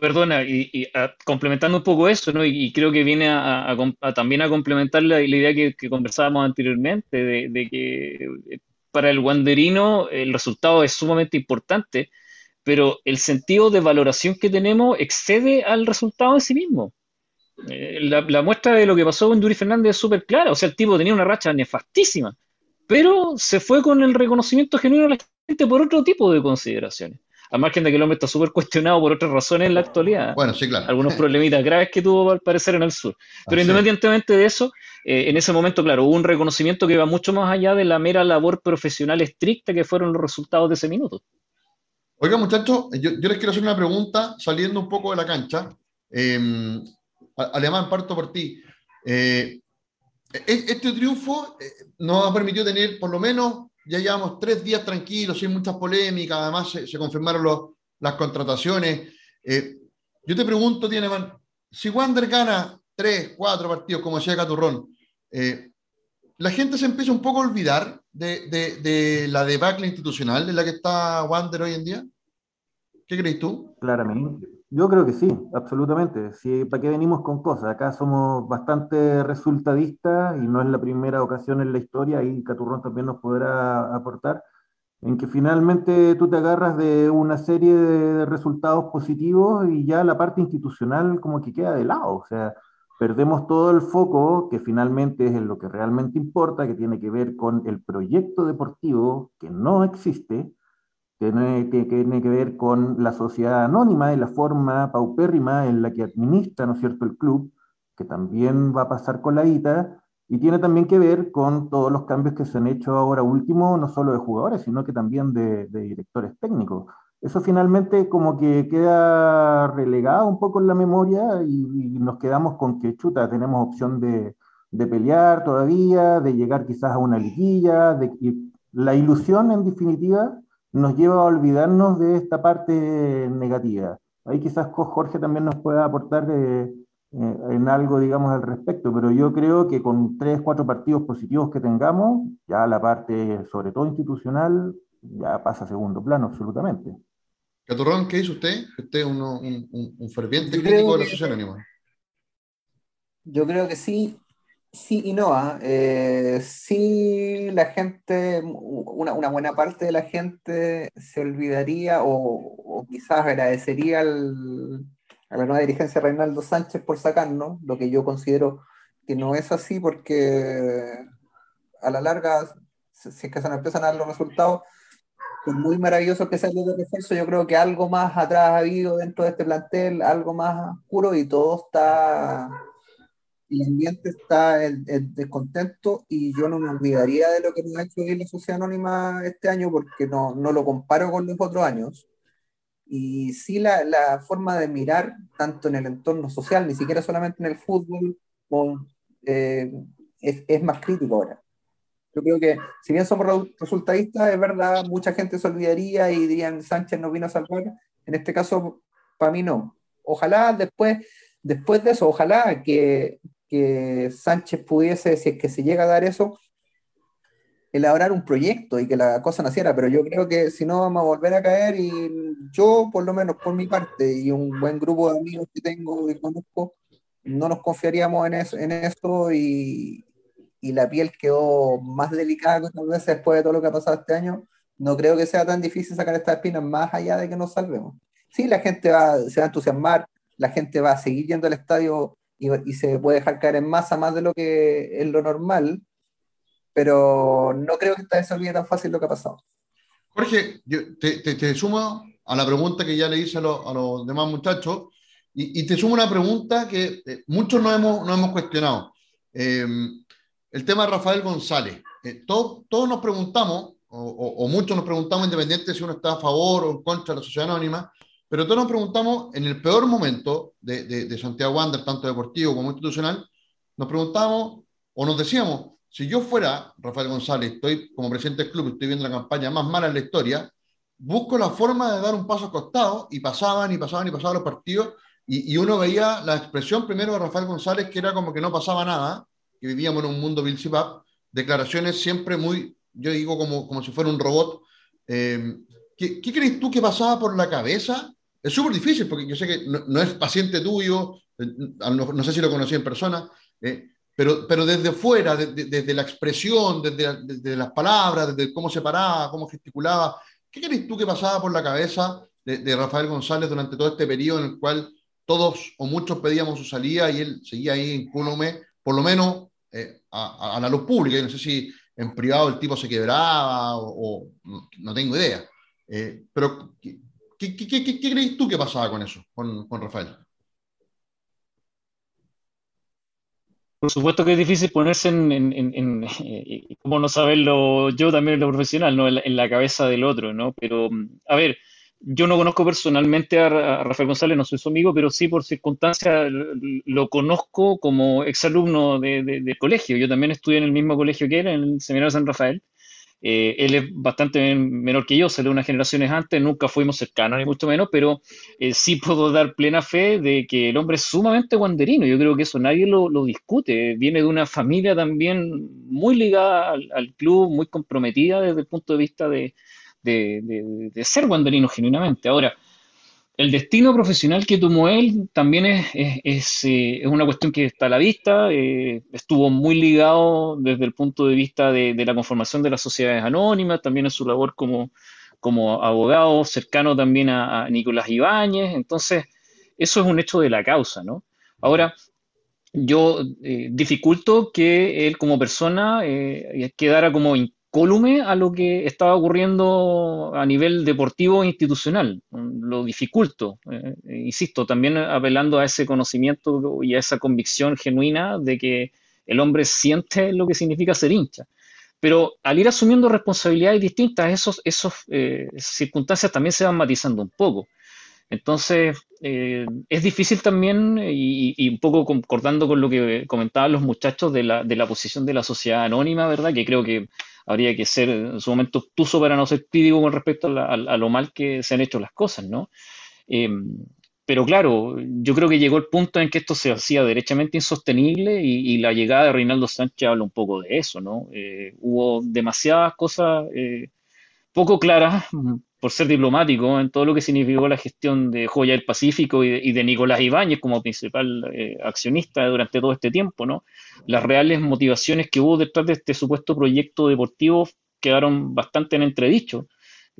Perdona, y, complementando un poco eso, ¿no? Y, creo que viene a, también a complementar la, idea que, conversábamos anteriormente, de, que eh, para el Wanderino el resultado es sumamente importante, pero el sentido de valoración que tenemos excede al resultado en sí mismo. Eh, la, muestra de lo que pasó con Duri Fernández es súper clara, o sea, el tipo tenía una racha nefastísima, pero se fue con el reconocimiento genuino de la gente por otro tipo de consideraciones. A margen de que el hombre está súper cuestionado por otras razones en la actualidad. Bueno, sí, claro. Algunos problemitas graves que tuvo al parecer en el sur. Pero independientemente de eso, eh, en ese momento, claro, hubo un reconocimiento que va mucho más allá de la mera labor profesional estricta que fueron los resultados de ese minuto. Oiga, muchachos, yo, les quiero hacer una pregunta saliendo un poco de la cancha. Em, Alemán, parto por ti. Eh, e-, este triunfo eh, nos ha permitido tener, por lo menos, ya llevamos tres días tranquilos, sin muchas polémicas, además se, confirmaron las contrataciones. Eh, yo te pregunto, Tieneman, si Wander gana tres, cuatro partidos, como decía Caturrón, la gente se empieza un poco a olvidar de, de, de, la debacle institucional en la que está Wander hoy en día. ¿Qué crees tú? Claramente. Yo creo que sí, absolutamente. Sí, ¿Para qué venimos con cosas? Acá somos bastante resultadistas y no es la primera ocasión en la historia, y Caturrón también nos podrá aportar, en que finalmente tú te agarras de una serie de resultados positivos y ya la parte institucional como que queda de lado. O sea, perdemos todo el foco, que finalmente es en lo que realmente importa, que tiene que ver con el proyecto deportivo que no existe tiene, tiene que ver con la sociedad anónima y la forma paupérrima en la que administra, ¿no es cierto?, el club, que también va a pasar con la ITA, y tiene también que ver con todos los cambios que se han hecho ahora último, no solo de jugadores, sino que también de, directores técnicos. Eso finalmente como que queda relegado un poco en la memoria y, nos quedamos con que, chuta, tenemos opción de, de, pelear todavía, de llegar quizás a una liguilla, de, la ilusión en definitiva nos lleva a olvidarnos de esta parte negativa. Ahí quizás Jorge también nos pueda aportar eh, eh, en algo, digamos, al respecto, pero yo creo que con tres, cuatro partidos positivos que tengamos, ya la parte, sobre todo institucional, ya pasa a segundo plano, absolutamente. Caturrón, ¿qué dice usted? Usted es un, ferviente crítico de la sociedad anónima. Yo creo que sí, Sí y no, ¿ah? eh, sí la gente, una, buena parte de la gente se olvidaría o, quizás agradecería a la nueva dirigencia Reinaldo Sánchez por sacarnos, lo que yo considero que no es así porque a la larga, si es que se nos empiezan a dar los resultados, por muy maravilloso que sea el de refuerzo, yo creo que algo más atrás ha habido dentro de este plantel, algo más oscuro y todo está el ambiente está el, descontento y yo no me olvidaría de lo que nos ha hecho la Sociedad Anónima este año porque no, no lo comparo con los otros años. Y sí la, la, forma de mirar, tanto en el entorno social, ni siquiera solamente en el fútbol, eh, es, es, más crítico ahora. Yo creo que si bien somos resultadistas, es verdad, mucha gente se olvidaría y dirían Sánchez nos vino a salvar. En este caso, para mí no. Ojalá después, después de eso, ojalá que, que Sánchez pudiese, si es que se llega a dar eso, elaborar un proyecto y que la cosa naciera, pero yo creo que si no vamos a volver a caer y yo, por lo menos por mi parte, y un buen grupo de amigos que tengo y conozco, no nos confiaríamos en eso, en eso y, y la piel quedó más delicada que veces después de todo lo que ha pasado este año. No creo que sea tan difícil sacar estas espinas más allá de que nos salvemos. Sí, la gente va, se va a entusiasmar, la gente va a seguir yendo al estadio y, se puede dejar caer en masa más de lo que es lo normal, pero no creo que esta vez se olvide tan fácil lo que ha pasado. Jorge, yo te, te, sumo a la pregunta que ya le hice a, los demás muchachos y, y, te sumo una pregunta que eh, muchos no hemos, no hemos cuestionado. Eh, el tema de Rafael González. Eh, todos, todos nos preguntamos, o, o, muchos nos preguntamos, independiente si uno está a favor o en contra de la sociedad anónima, pero todos nos preguntamos, en el peor momento de, de, Santiago Wander, tanto deportivo como institucional, nos preguntamos o nos decíamos, si yo fuera Rafael González, estoy como presidente del club, estoy viendo la campaña más mala en la historia, busco la forma de dar un paso costado y pasaban y pasaban y pasaban los partidos y, uno veía la expresión primero de Rafael González que era como que no pasaba nada, que vivíamos en un mundo Bill declaraciones siempre muy, yo digo como, como si fuera un robot. Eh, ¿qué, ¿qué, crees tú que pasaba por la cabeza? Es súper difícil porque yo sé que no, es paciente tuyo, eh, no, sé si lo conocí en persona, eh, pero, pero desde fuera, desde la expresión, desde, desde, las palabras, desde cómo se paraba, cómo gesticulaba, ¿qué crees tú que pasaba por la cabeza de, Rafael González durante todo este periodo en el cual todos o muchos pedíamos su salida y él seguía ahí incólume, por lo menos eh, a, la luz pública? no sé si en privado el tipo se quebraba o, no, tengo idea. Eh, pero, ¿qué, qué, crees tú que pasaba con eso, con, con Rafael? Por supuesto que es difícil ponerse en, en, eh, como no saberlo yo también en lo profesional, ¿no? En la, cabeza del otro, ¿no? Pero, a ver, yo no conozco personalmente a, Rafael González, no soy su amigo, pero sí por circunstancias lo conozco como exalumno de, de, colegio. Yo también estudié en el mismo colegio que él, en el Seminario San Rafael. Eh, él es bastante menor que yo, salió unas generaciones antes, nunca fuimos cercanos, ni mucho menos, pero eh, sí puedo dar plena fe de que el hombre es sumamente guanderino. Yo creo que eso nadie lo, discute. Viene de una familia también muy ligada al, club, muy comprometida desde el punto de vista de, de, ser guanderino genuinamente. Ahora, el destino profesional que tomó él también es, es, eh, una cuestión que está a la vista, eh, estuvo muy ligado desde el punto de vista de, la conformación de las sociedades anónimas, también en su labor como, como abogado, cercano también a, Nicolás Ibáñez, entonces eso es un hecho de la causa, ¿no? Ahora, yo eh, dificulto que él como persona quedara como colume a lo que estaba ocurriendo a nivel deportivo e institucional. Lo dificulto, eh, insisto, también apelando a ese conocimiento y a esa convicción genuina de que el hombre siente lo que significa ser hincha. Pero al ir asumiendo responsabilidades distintas, esas esos, eh, circunstancias también se van matizando un poco. Entonces, es difícil también, y, un poco concordando con lo que comentaban los muchachos de la, de la posición de la sociedad anónima, ¿verdad? Que creo que habría que ser en su momento obtuso para no ser crítico con respecto a, lo mal que se han hecho las cosas, ¿no? Eh, pero claro, yo creo que llegó el punto en que esto se hacía derechamente insostenible y, la llegada de Reinaldo Sánchez habla un poco de eso, ¿no? Eh, hubo demasiadas cosas eh, poco claras, por ser diplomático, en todo lo que significó la gestión de Joya del Pacífico y de, Nicolás Ibáñez como principal accionista durante todo este tiempo, ¿no? las reales motivaciones que hubo detrás de este supuesto proyecto deportivo quedaron bastante en entredicho,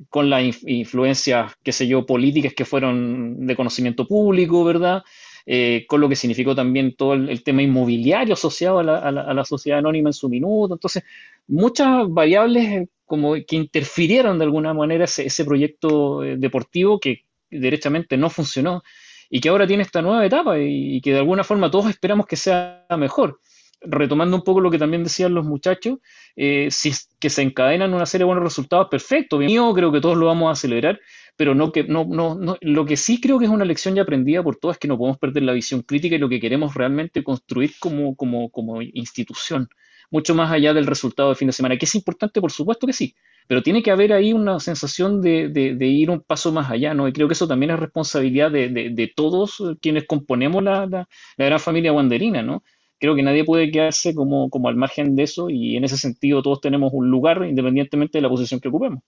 con las influencias, qué sé yo, políticas que fueron de conocimiento público, ¿verdad? Eh, con lo que significó también todo el, tema inmobiliario asociado a la, sociedad anónima en su minuto. Entonces, muchas variables eh, como que interfirieron de alguna manera ese, ese proyecto eh, deportivo que derechamente no funcionó y que ahora tiene esta nueva etapa y que de alguna forma todos esperamos que sea mejor. Retomando un poco lo que también decían los muchachos, eh, si es que se encadenan una serie de buenos resultados, perfecto, yo creo que todos lo vamos a celebrar, pero no que no, no, no, lo que sí creo que es una lección ya aprendida por todos es que no podemos perder la visión crítica y lo que queremos realmente construir como, como, como institución, mucho más allá del resultado del fin de semana, que es importante, por supuesto que sí, pero tiene que haber ahí una sensación de, de, ir un paso más allá, ¿no? Y creo que eso también es responsabilidad de, de todos quienes componemos la, la, gran familia wanderina, ¿no? creo que nadie puede quedarse como, como al margen de eso y en ese sentido todos tenemos un lugar independientemente de la posición que ocupemos.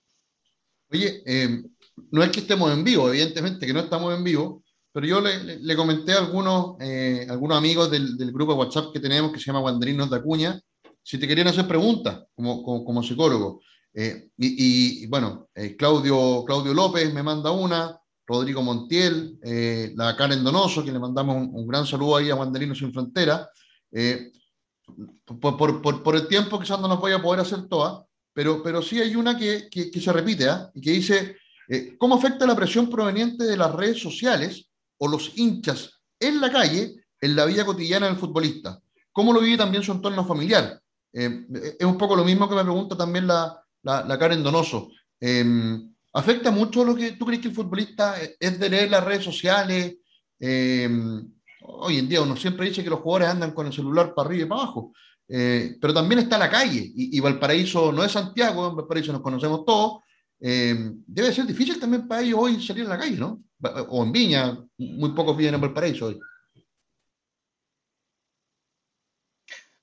Oye, eh, no es que estemos en vivo, evidentemente que no estamos en vivo, pero yo le, le, comenté a algunos, eh, algunos amigos del, del, grupo de WhatsApp que tenemos que se llama Guanderinos de Acuña, si te querían hacer preguntas como, como, psicólogo. Eh, y, bueno, Claudio, Claudio López me manda una, Rodrigo Montiel, la Karen Donoso, que le mandamos un, gran saludo ahí a Guanderinos Sin Frontera, eh, por, por, por, el tiempo quizás no nos voy a poder hacer todas, pero, pero sí hay una que, que, se repite ¿eh? y que dice, eh, ¿cómo afecta la presión proveniente de las redes sociales o los hinchas en la calle en la vida cotidiana del futbolista? ¿Cómo lo vive también su entorno familiar? Es un poco lo mismo que me pregunta también la, la, Karen Donoso. ¿Afecta mucho lo que tú crees que el futbolista es de leer las redes sociales? hoy en día uno siempre dice que los jugadores andan con el celular para arriba y para abajo, eh, pero también está la calle, y, Valparaíso no es Santiago, en Valparaíso nos conocemos todos, eh, debe ser difícil también para ellos hoy salir a la calle, ¿no? O en Viña, muy pocos viven en Valparaíso hoy.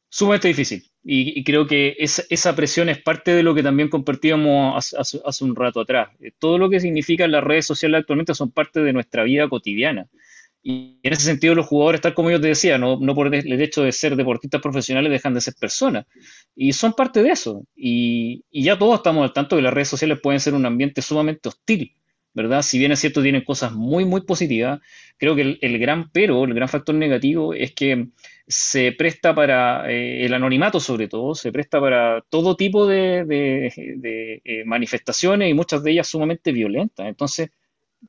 Sumamente difícil. Y, creo que esa, presión es parte de lo que también compartíamos hace, un rato atrás. Todo lo que significan las redes sociales actualmente son parte de nuestra vida cotidiana. Y en ese sentido los jugadores, tal como yo te decía, no, no por el hecho de ser deportistas profesionales dejan de ser personas. Y son parte de eso. Y, y ya todos estamos al tanto que las redes sociales pueden ser un ambiente sumamente hostil ¿verdad? Si bien es cierto, tienen cosas muy, muy positivas, creo que el, gran pero, el gran factor negativo es que se presta para eh, el anonimato sobre todo, se presta para todo tipo de, eh, manifestaciones y muchas de ellas sumamente violentas. Entonces,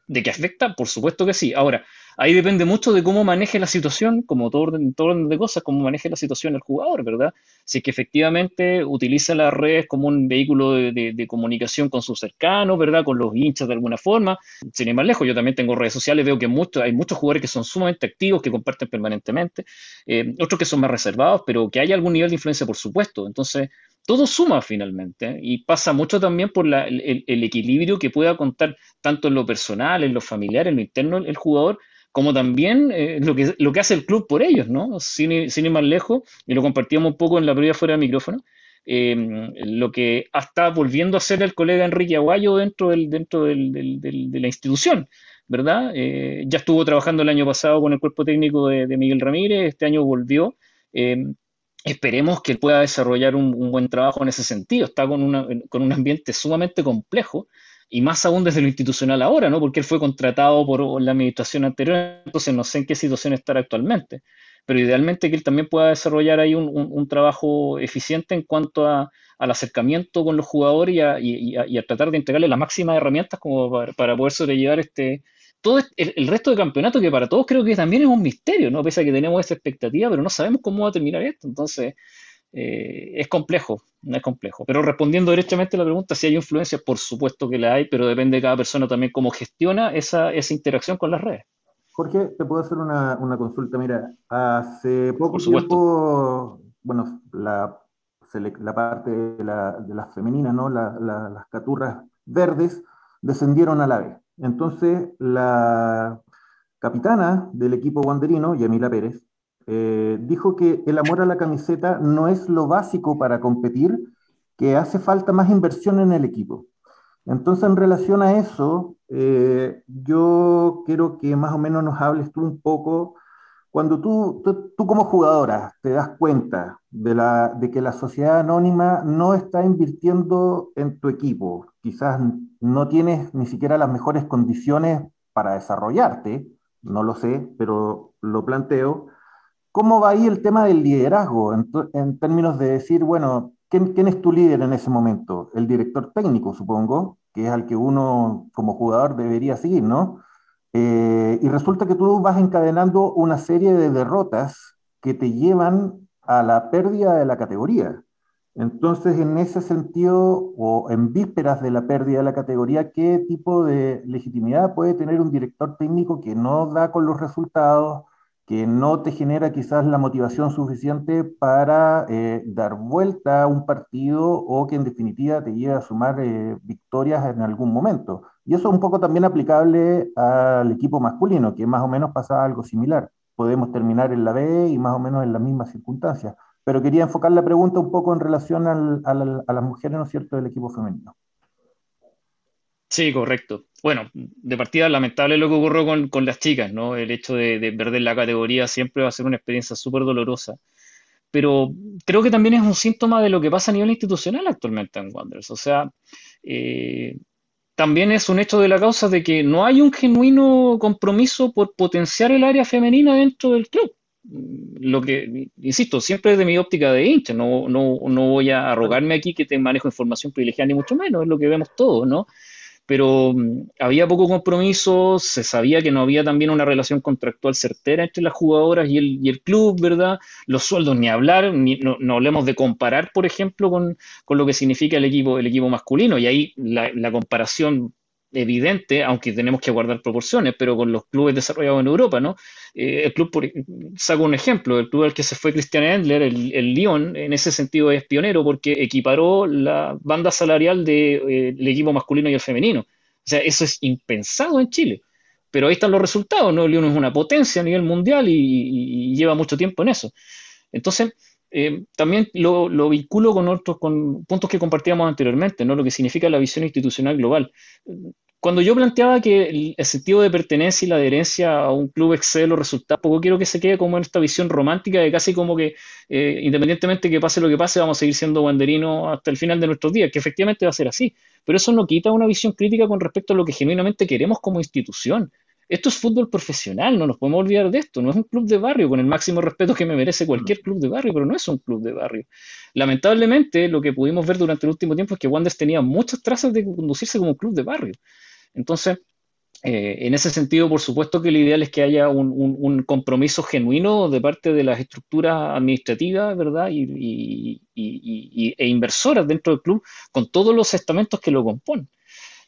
¿de qué afecta? Por supuesto que sí. Ahora, ahí depende mucho de cómo maneje la situación, como todo orden, todo orden de cosas, cómo maneje la situación el jugador, ¿verdad? Si es que efectivamente utiliza las redes como un vehículo de, comunicación con sus cercanos, ¿verdad? Con los hinchas de alguna forma. Sin ir más lejos, yo también tengo redes sociales, veo que hay muchos jugadores que son sumamente activos, que comparten permanentemente, eh, otros que son más reservados, pero que hay algún nivel de influencia, por supuesto. Entonces, todo suma finalmente y pasa mucho también por el, equilibrio que pueda contar tanto en lo personal, en lo familiar, en lo interno el jugador como también eh, lo, que, lo que hace el club por ellos, ¿no? Sin, ir más lejos, y lo compartíamos un poco en la previa fuera de micrófono, em, lo que está volviendo a hacer el colega Enrique Aguayo dentro, del, dentro del, de la institución, ¿verdad? Eh, ya estuvo trabajando el año pasado con el cuerpo técnico de, Miguel Ramírez, este año volvió. Em, esperemos que pueda desarrollar un, un, buen trabajo en ese sentido. Está con, una, con un ambiente sumamente complejo, y más aún desde lo institucional ahora, ¿no? Porque él fue contratado por la administración anterior, entonces no sé en qué situación estará actualmente. Pero idealmente que él también pueda desarrollar ahí un, trabajo eficiente en cuanto a, al acercamiento con los jugadores y a, tratar de entregarle las máximas herramientas como para, poder sobrellevar este, todo el, el, resto de campeonato que para todos creo que también es un misterio, ¿no? Pese a que tenemos esa expectativa, pero no sabemos cómo va a terminar esto. Entonces, eh, es complejo, no es complejo. Pero respondiendo directamente a la pregunta, si hay influencia, por supuesto que la hay, pero depende de cada persona también cómo gestiona esa, esa interacción con las redes. Jorge, te puedo hacer una, una consulta. Mira, hace poco tiempo, bueno, la, la parte de, la, de las femeninas, ¿no? las caturras verdes, descendieron a la B. Entonces, la capitana del equipo guanderino, Yamila Pérez, eh, dijo que el amor a la camiseta no es lo básico para competir, que hace falta más inversión en el equipo. Entonces, en relación a eso, eh, yo quiero que más o menos nos hables tú un poco, cuando tú, tú, como jugadora te das cuenta de, la, de que la sociedad anónima no está invirtiendo en tu equipo, quizás no tienes ni siquiera las mejores condiciones para desarrollarte, no lo sé, pero lo planteo. ¿Cómo va ahí el tema del liderazgo en, términos de decir, bueno, ¿quién, es tu líder en ese momento? El director técnico, supongo, que es al que uno como jugador debería seguir, ¿no? Eh, y resulta que tú vas encadenando una serie de derrotas que te llevan a la pérdida de la categoría. Entonces, en ese sentido, o en vísperas de la pérdida de la categoría, ¿qué tipo de legitimidad puede tener un director técnico que no da con los resultados? Que no te genera quizás la motivación suficiente para eh, dar vuelta a un partido o que en definitiva te lleve a sumar eh, victorias en algún momento. Y eso es un poco también aplicable al equipo masculino, que más o menos pasa algo similar. Podemos terminar en la B y más o menos en las mismas circunstancias. Pero quería enfocar la pregunta un poco en relación a las mujeres, ¿no es cierto?, del equipo femenino. Sí, correcto. Bueno, de partida lamentable lo que ocurrió con, las chicas, ¿no? El hecho de, perder la categoría siempre va a ser una experiencia súper dolorosa. Pero creo que también es un síntoma de lo que pasa a nivel institucional actualmente en Wanderers. O sea, eh, también es un hecho de la causa de que no hay un genuino compromiso por potenciar el área femenina dentro del club. Lo que, insisto, siempre desde mi óptica de hincha, no, no, no voy a arrogarme aquí que te manejo información privilegiada, ni mucho menos, es lo que vemos todos, ¿no? Pero mm, había poco compromiso, se sabía que no había también una relación contractual certera entre las jugadoras y el, y el club, ¿verdad? Los sueldos ni hablar, ni, no, no, hablemos de comparar, por ejemplo, con, con, lo que significa el equipo, el equipo masculino, y ahí la, la comparación evidente, aunque tenemos que guardar proporciones, pero con los clubes desarrollados en Europa, ¿no? Eh, el club, por, saco un ejemplo, el club al que se fue Christian Endler, el, el Lyon, en ese sentido es pionero porque equiparó la banda salarial del de, eh, equipo masculino y el femenino. O sea, eso es impensado en Chile. Pero ahí están los resultados, ¿no? El Lyon es una potencia a nivel mundial y, lleva mucho tiempo en eso. Entonces, eh, también lo, lo, vinculo con otros con puntos que compartíamos anteriormente, ¿no? lo que significa la visión institucional global. Cuando yo planteaba que el, sentido de pertenencia y la adherencia a un club excede los resultados, poco quiero que se quede como en esta visión romántica de casi como que eh, independientemente que pase lo que pase, vamos a seguir siendo banderinos hasta el final de nuestros días, que efectivamente va a ser así. Pero eso no quita una visión crítica con respecto a lo que genuinamente queremos como institución. Esto es fútbol profesional, no nos podemos olvidar de esto. No es un club de barrio, con el máximo respeto que me merece cualquier club de barrio, pero no es un club de barrio. Lamentablemente, lo que pudimos ver durante el último tiempo es que Wanderers tenía muchas trazas de conducirse como un club de barrio. Entonces, eh, en ese sentido, por supuesto que lo ideal es que haya un, compromiso genuino de parte de las estructuras administrativas, ¿verdad? Y, e inversoras dentro del club con todos los estamentos que lo componen.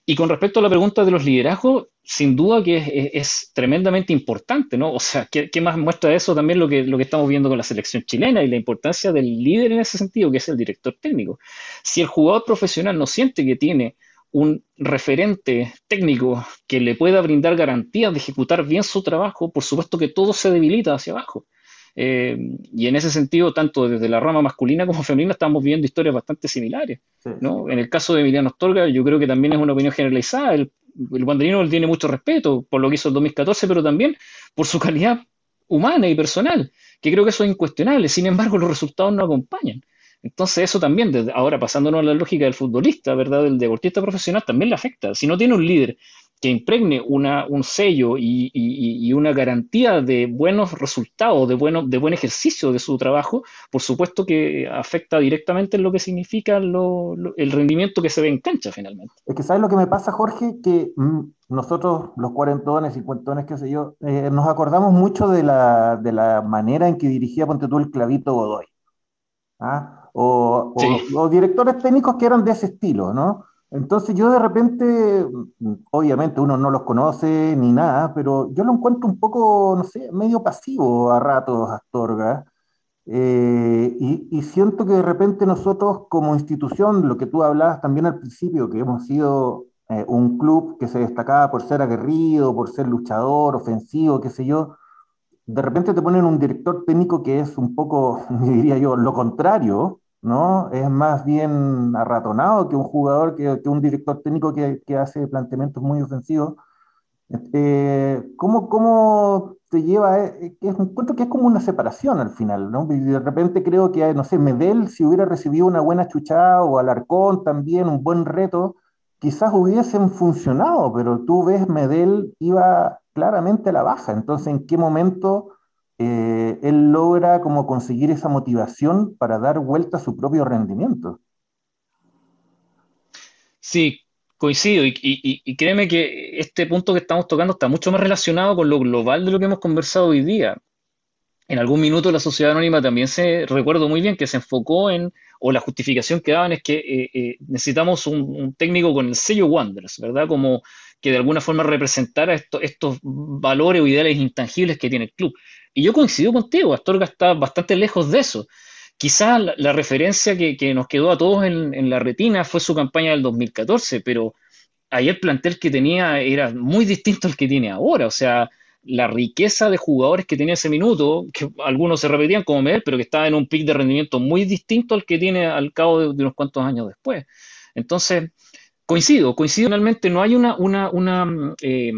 Y con respecto a la pregunta de los liderazgos, sin duda que es, tremendamente importante, ¿no? O sea, ¿qué, ¿qué, más muestra eso también lo que estamos viendo con la selección chilena y la importancia del líder en ese sentido, que es el director técnico? Si el jugador profesional no siente que tiene un referente técnico que le pueda brindar garantías de ejecutar bien su trabajo, por supuesto que todo se debilita hacia abajo. Eh, y en ese sentido, tanto desde la rama masculina como femenina, estamos viendo historias bastante similares. Sí. ¿no? En el caso de Emiliano Astorga, yo creo que también es una opinión generalizada. El, el banderino tiene mucho respeto por lo que hizo en 2014, pero también por su calidad humana y personal, que creo que eso es incuestionable. Sin embargo, los resultados no acompañan. Entonces eso también, desde ahora pasándonos a la lógica del futbolista, ¿verdad? Del deportista profesional, también le afecta. Si no tiene un líder que impregne una, un sello y, una garantía de buenos resultados, de, bueno, de buen ejercicio de su trabajo, por supuesto que afecta directamente en lo que significa lo, el rendimiento que se ve en cancha finalmente. Es que sabes lo que me pasa, Jorge, que mmm, nosotros, los cuarentones, cincuentones, qué sé yo, eh, nos acordamos mucho de la, de la manera en que dirigía Ponte tú el clavito Godoy. ¿ah? O, sí. o, o directores técnicos que eran de ese estilo, ¿no? Entonces yo de repente, obviamente uno no los conoce ni nada, pero yo lo encuentro un poco, no sé, medio pasivo a ratos Astorga. Eh, y, y, siento que de repente nosotros como institución, lo que tú hablabas también al principio, que hemos sido eh, un club que se destacaba por ser aguerrido, por ser luchador, ofensivo, qué sé yo, de repente te ponen un director técnico que es un poco, diría yo, lo contrario, ¿no? Es más bien arratonado que un jugador, que, que un director técnico que, que, hace planteamientos muy ofensivos. Eh, ¿cómo, ¿Cómo te lleva? Eh, que es, encuentro que es como una separación al final, ¿no? Y de repente creo que, no sé, Medel, si hubiera recibido una buena chuchada, o Alarcón también, un buen reto, quizás hubiesen funcionado, pero tú ves, Medel iba claramente a la baja. Entonces, ¿en qué momento eh, él logra como conseguir esa motivación para dar vuelta a su propio rendimiento. Sí, coincido y, créeme que este punto que estamos tocando está mucho más relacionado con lo global de lo que hemos conversado hoy día. En algún minuto la sociedad anónima también se, recuerdo muy bien que se enfocó en, o la justificación que daban es que eh, eh, necesitamos un, un, técnico con el sello Wanderers, ¿verdad? Como que de alguna forma representara esto, estos valores o ideales intangibles que tiene el club. Y yo coincido contigo, Astorga está bastante lejos de eso. Quizás la, referencia que, que, nos quedó a todos en, la retina fue su campaña del 2014, pero ahí el plantel que tenía era muy distinto al que tiene ahora. O sea, la riqueza de jugadores que tenía ese minuto, que algunos se repetían como Medel, pero que estaba en un pic de rendimiento muy distinto al que tiene al cabo de unos cuantos años después. Entonces, coincido, coincido finalmente, no hay una, una, una eh,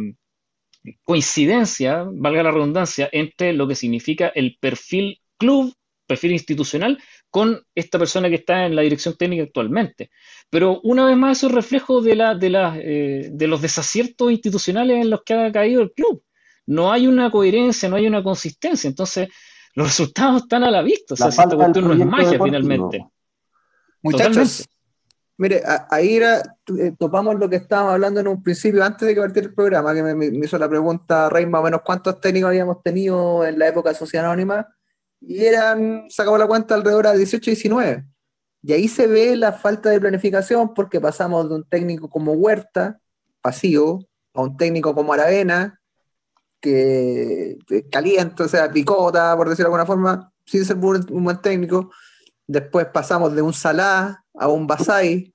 coincidencia, valga la redundancia, entre lo que significa el perfil club, perfil institucional, con esta persona que está en la dirección técnica actualmente. Pero una vez más, eso es reflejo de, la, de, la, eh, de los desaciertos institucionales en los que ha caído el club. No hay una coherencia, no hay una consistencia. Entonces, los resultados están a la vista. O sea, esta cuestión no es magia deportivo. finalmente. Muchachos, Totalmente. Mire, ahí era, eh, topamos lo que estábamos hablando en un principio, antes de que partiera el programa, que me, hizo la pregunta, Rey, más o menos cuántos técnicos habíamos tenido en la época de Sociedad Anónima, y eran, sacamos la cuenta, alrededor de 18 y 19. Y ahí se ve la falta de planificación, porque pasamos de un técnico como Huerta, pasivo, a un técnico como Aravena, que calienta, o sea, picota, por decirlo de alguna forma, sin ser un buen técnico. Después pasamos de un Salah a un Basay,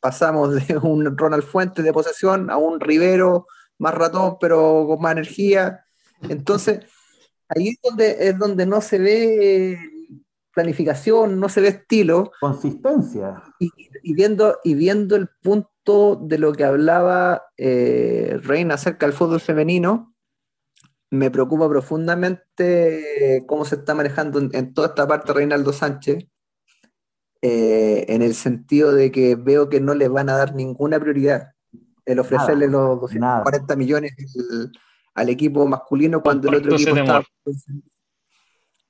pasamos de un Ronald Fuentes de posesión a un Rivero más ratón, pero con más energía. Entonces, ahí es donde, es donde no se ve planificación, no se ve estilo. Consistencia. Y, viendo, y viendo el punto de lo que hablaba eh, Reina acerca del fútbol femenino, me preocupa profundamente cómo se está manejando en, toda esta parte Reinaldo Sánchez, eh, en el sentido de que veo que no le van a dar ninguna priorididad el ofrecerle los 240 millones al, equipo masculino cuando el otro equipo está...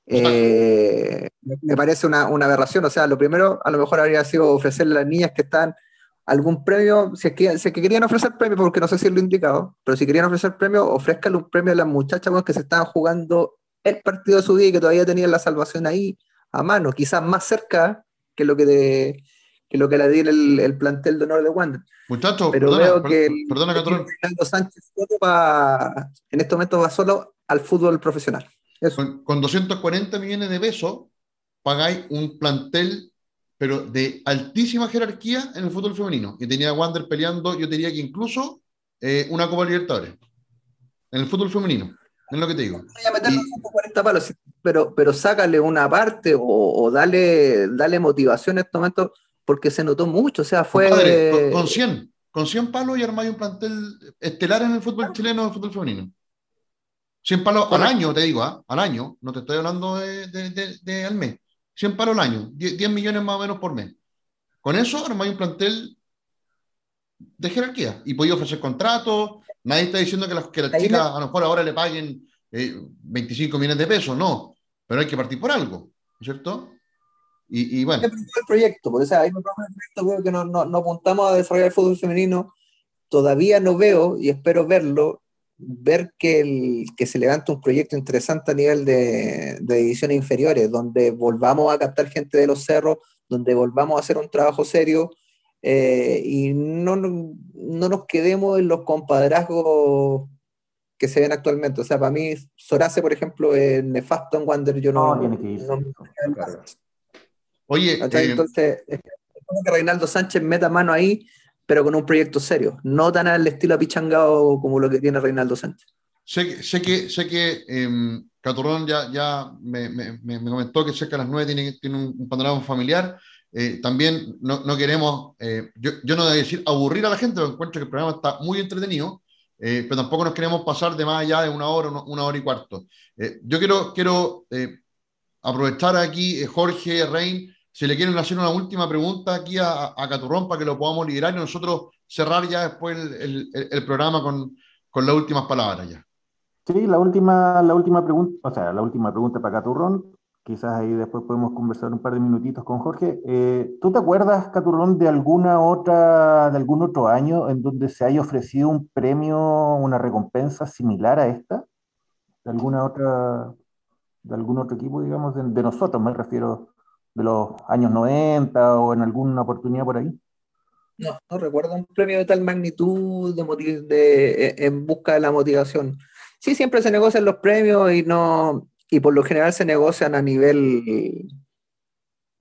Eh, me parece una, aberración. O sea, lo primero a lo mejor habría sido ofrecerle a las niñas que están algún premio, si es que, si que querían ofrecer premio, porque no sé si es lo indicado, pero si querían ofrecer premio, ofrezcanle un premio a las muchachas que se estaban jugando el partido de su vida y que todavía tenían la salvación ahí a mano, quizás más cerca que lo que, de, que lo que le di el, el, plantel de honor de Wander. Muchachos, pero perdona, veo que perdona, Fernando Sánchez en este momento va solo al fútbol profesional. Con, 240 millones de pesos pagáis un plantel, pero de altísima jerarquía en el fútbol femenino. Y tenía a Wander peleando, yo diría que incluso eh, una Copa Libertadores. En el fútbol femenino. Es lo que te digo. pero, pero sácale una parte o, dale, dale motivación en este momento porque se notó mucho. O sea, fue. con, 100, con 100 palos y armáis un plantel estelar en el fútbol chileno, en el fútbol femenino. 100 palos al año, te digo, ¿ah? al año, no te estoy hablando de, al mes. 100 palos al año, 10, millones más o menos por mes. Con eso armáis un plantel de jerarquía y podéis ofrecer contratos. Nadie está diciendo que las, que las chicas a lo mejor ahora le paguen 25 eh, millones de pesos, no, pero hay que partir por algo, ¿cierto? Y, y bueno. El proyecto, porque o sea, ahí me el proyecto, que no, no, no apuntamos a desarrollar el fútbol femenino. Todavía no veo y espero verlo ver que, el, que se levanta un proyecto interesante a nivel de, de, divisiones inferiores, donde volvamos a captar gente de los cerros, donde volvamos a hacer un trabajo serio eh, y no, no, nos quedemos en los compadrazgos que se ven actualmente. O sea, para mí, Sorace, por ejemplo, es nefasto en Wander, yo no... no, Oye, eh, entonces, es que Reinaldo Sánchez meta mano ahí pero con un proyecto serio, no tan al estilo apichangado como lo que tiene Reinaldo Sánchez. Sé, sé que, sé que eh, Caturrón ya, ya me, me, me, comentó que cerca de las nueve tiene, tiene un, panorama familiar. Eh, también no, no queremos, eh, yo, yo, no a decir aburrir a la gente, porque encuentro que el programa está muy entretenido, eh, pero tampoco nos queremos pasar de más allá de una hora, una hora y cuarto. yo quiero, quiero aprovechar aquí, Jorge, Rein, si le quieren hacer una última pregunta aquí a, a Caturrón para que lo podamos liderar y nosotros cerrar ya después el, el, programa con, con, las últimas palabras ya. Sí, la última, la última pregunta, o sea, la última pregunta para Caturrón, quizás ahí después podemos conversar un par de minutitos con Jorge. Eh, ¿Tú te acuerdas, Caturrón, de alguna otra, de algún otro año en donde se haya ofrecido un premio, una recompensa similar a esta? ¿De alguna otra, de algún otro equipo, digamos, de nosotros, me refiero de los años 90 o en alguna oportunidad por ahí? No, no recuerdo un premio de tal magnitud de, de, e, en busca de la motivación. Sí, siempre se negocian los premios y no y por lo general se negocian a nivel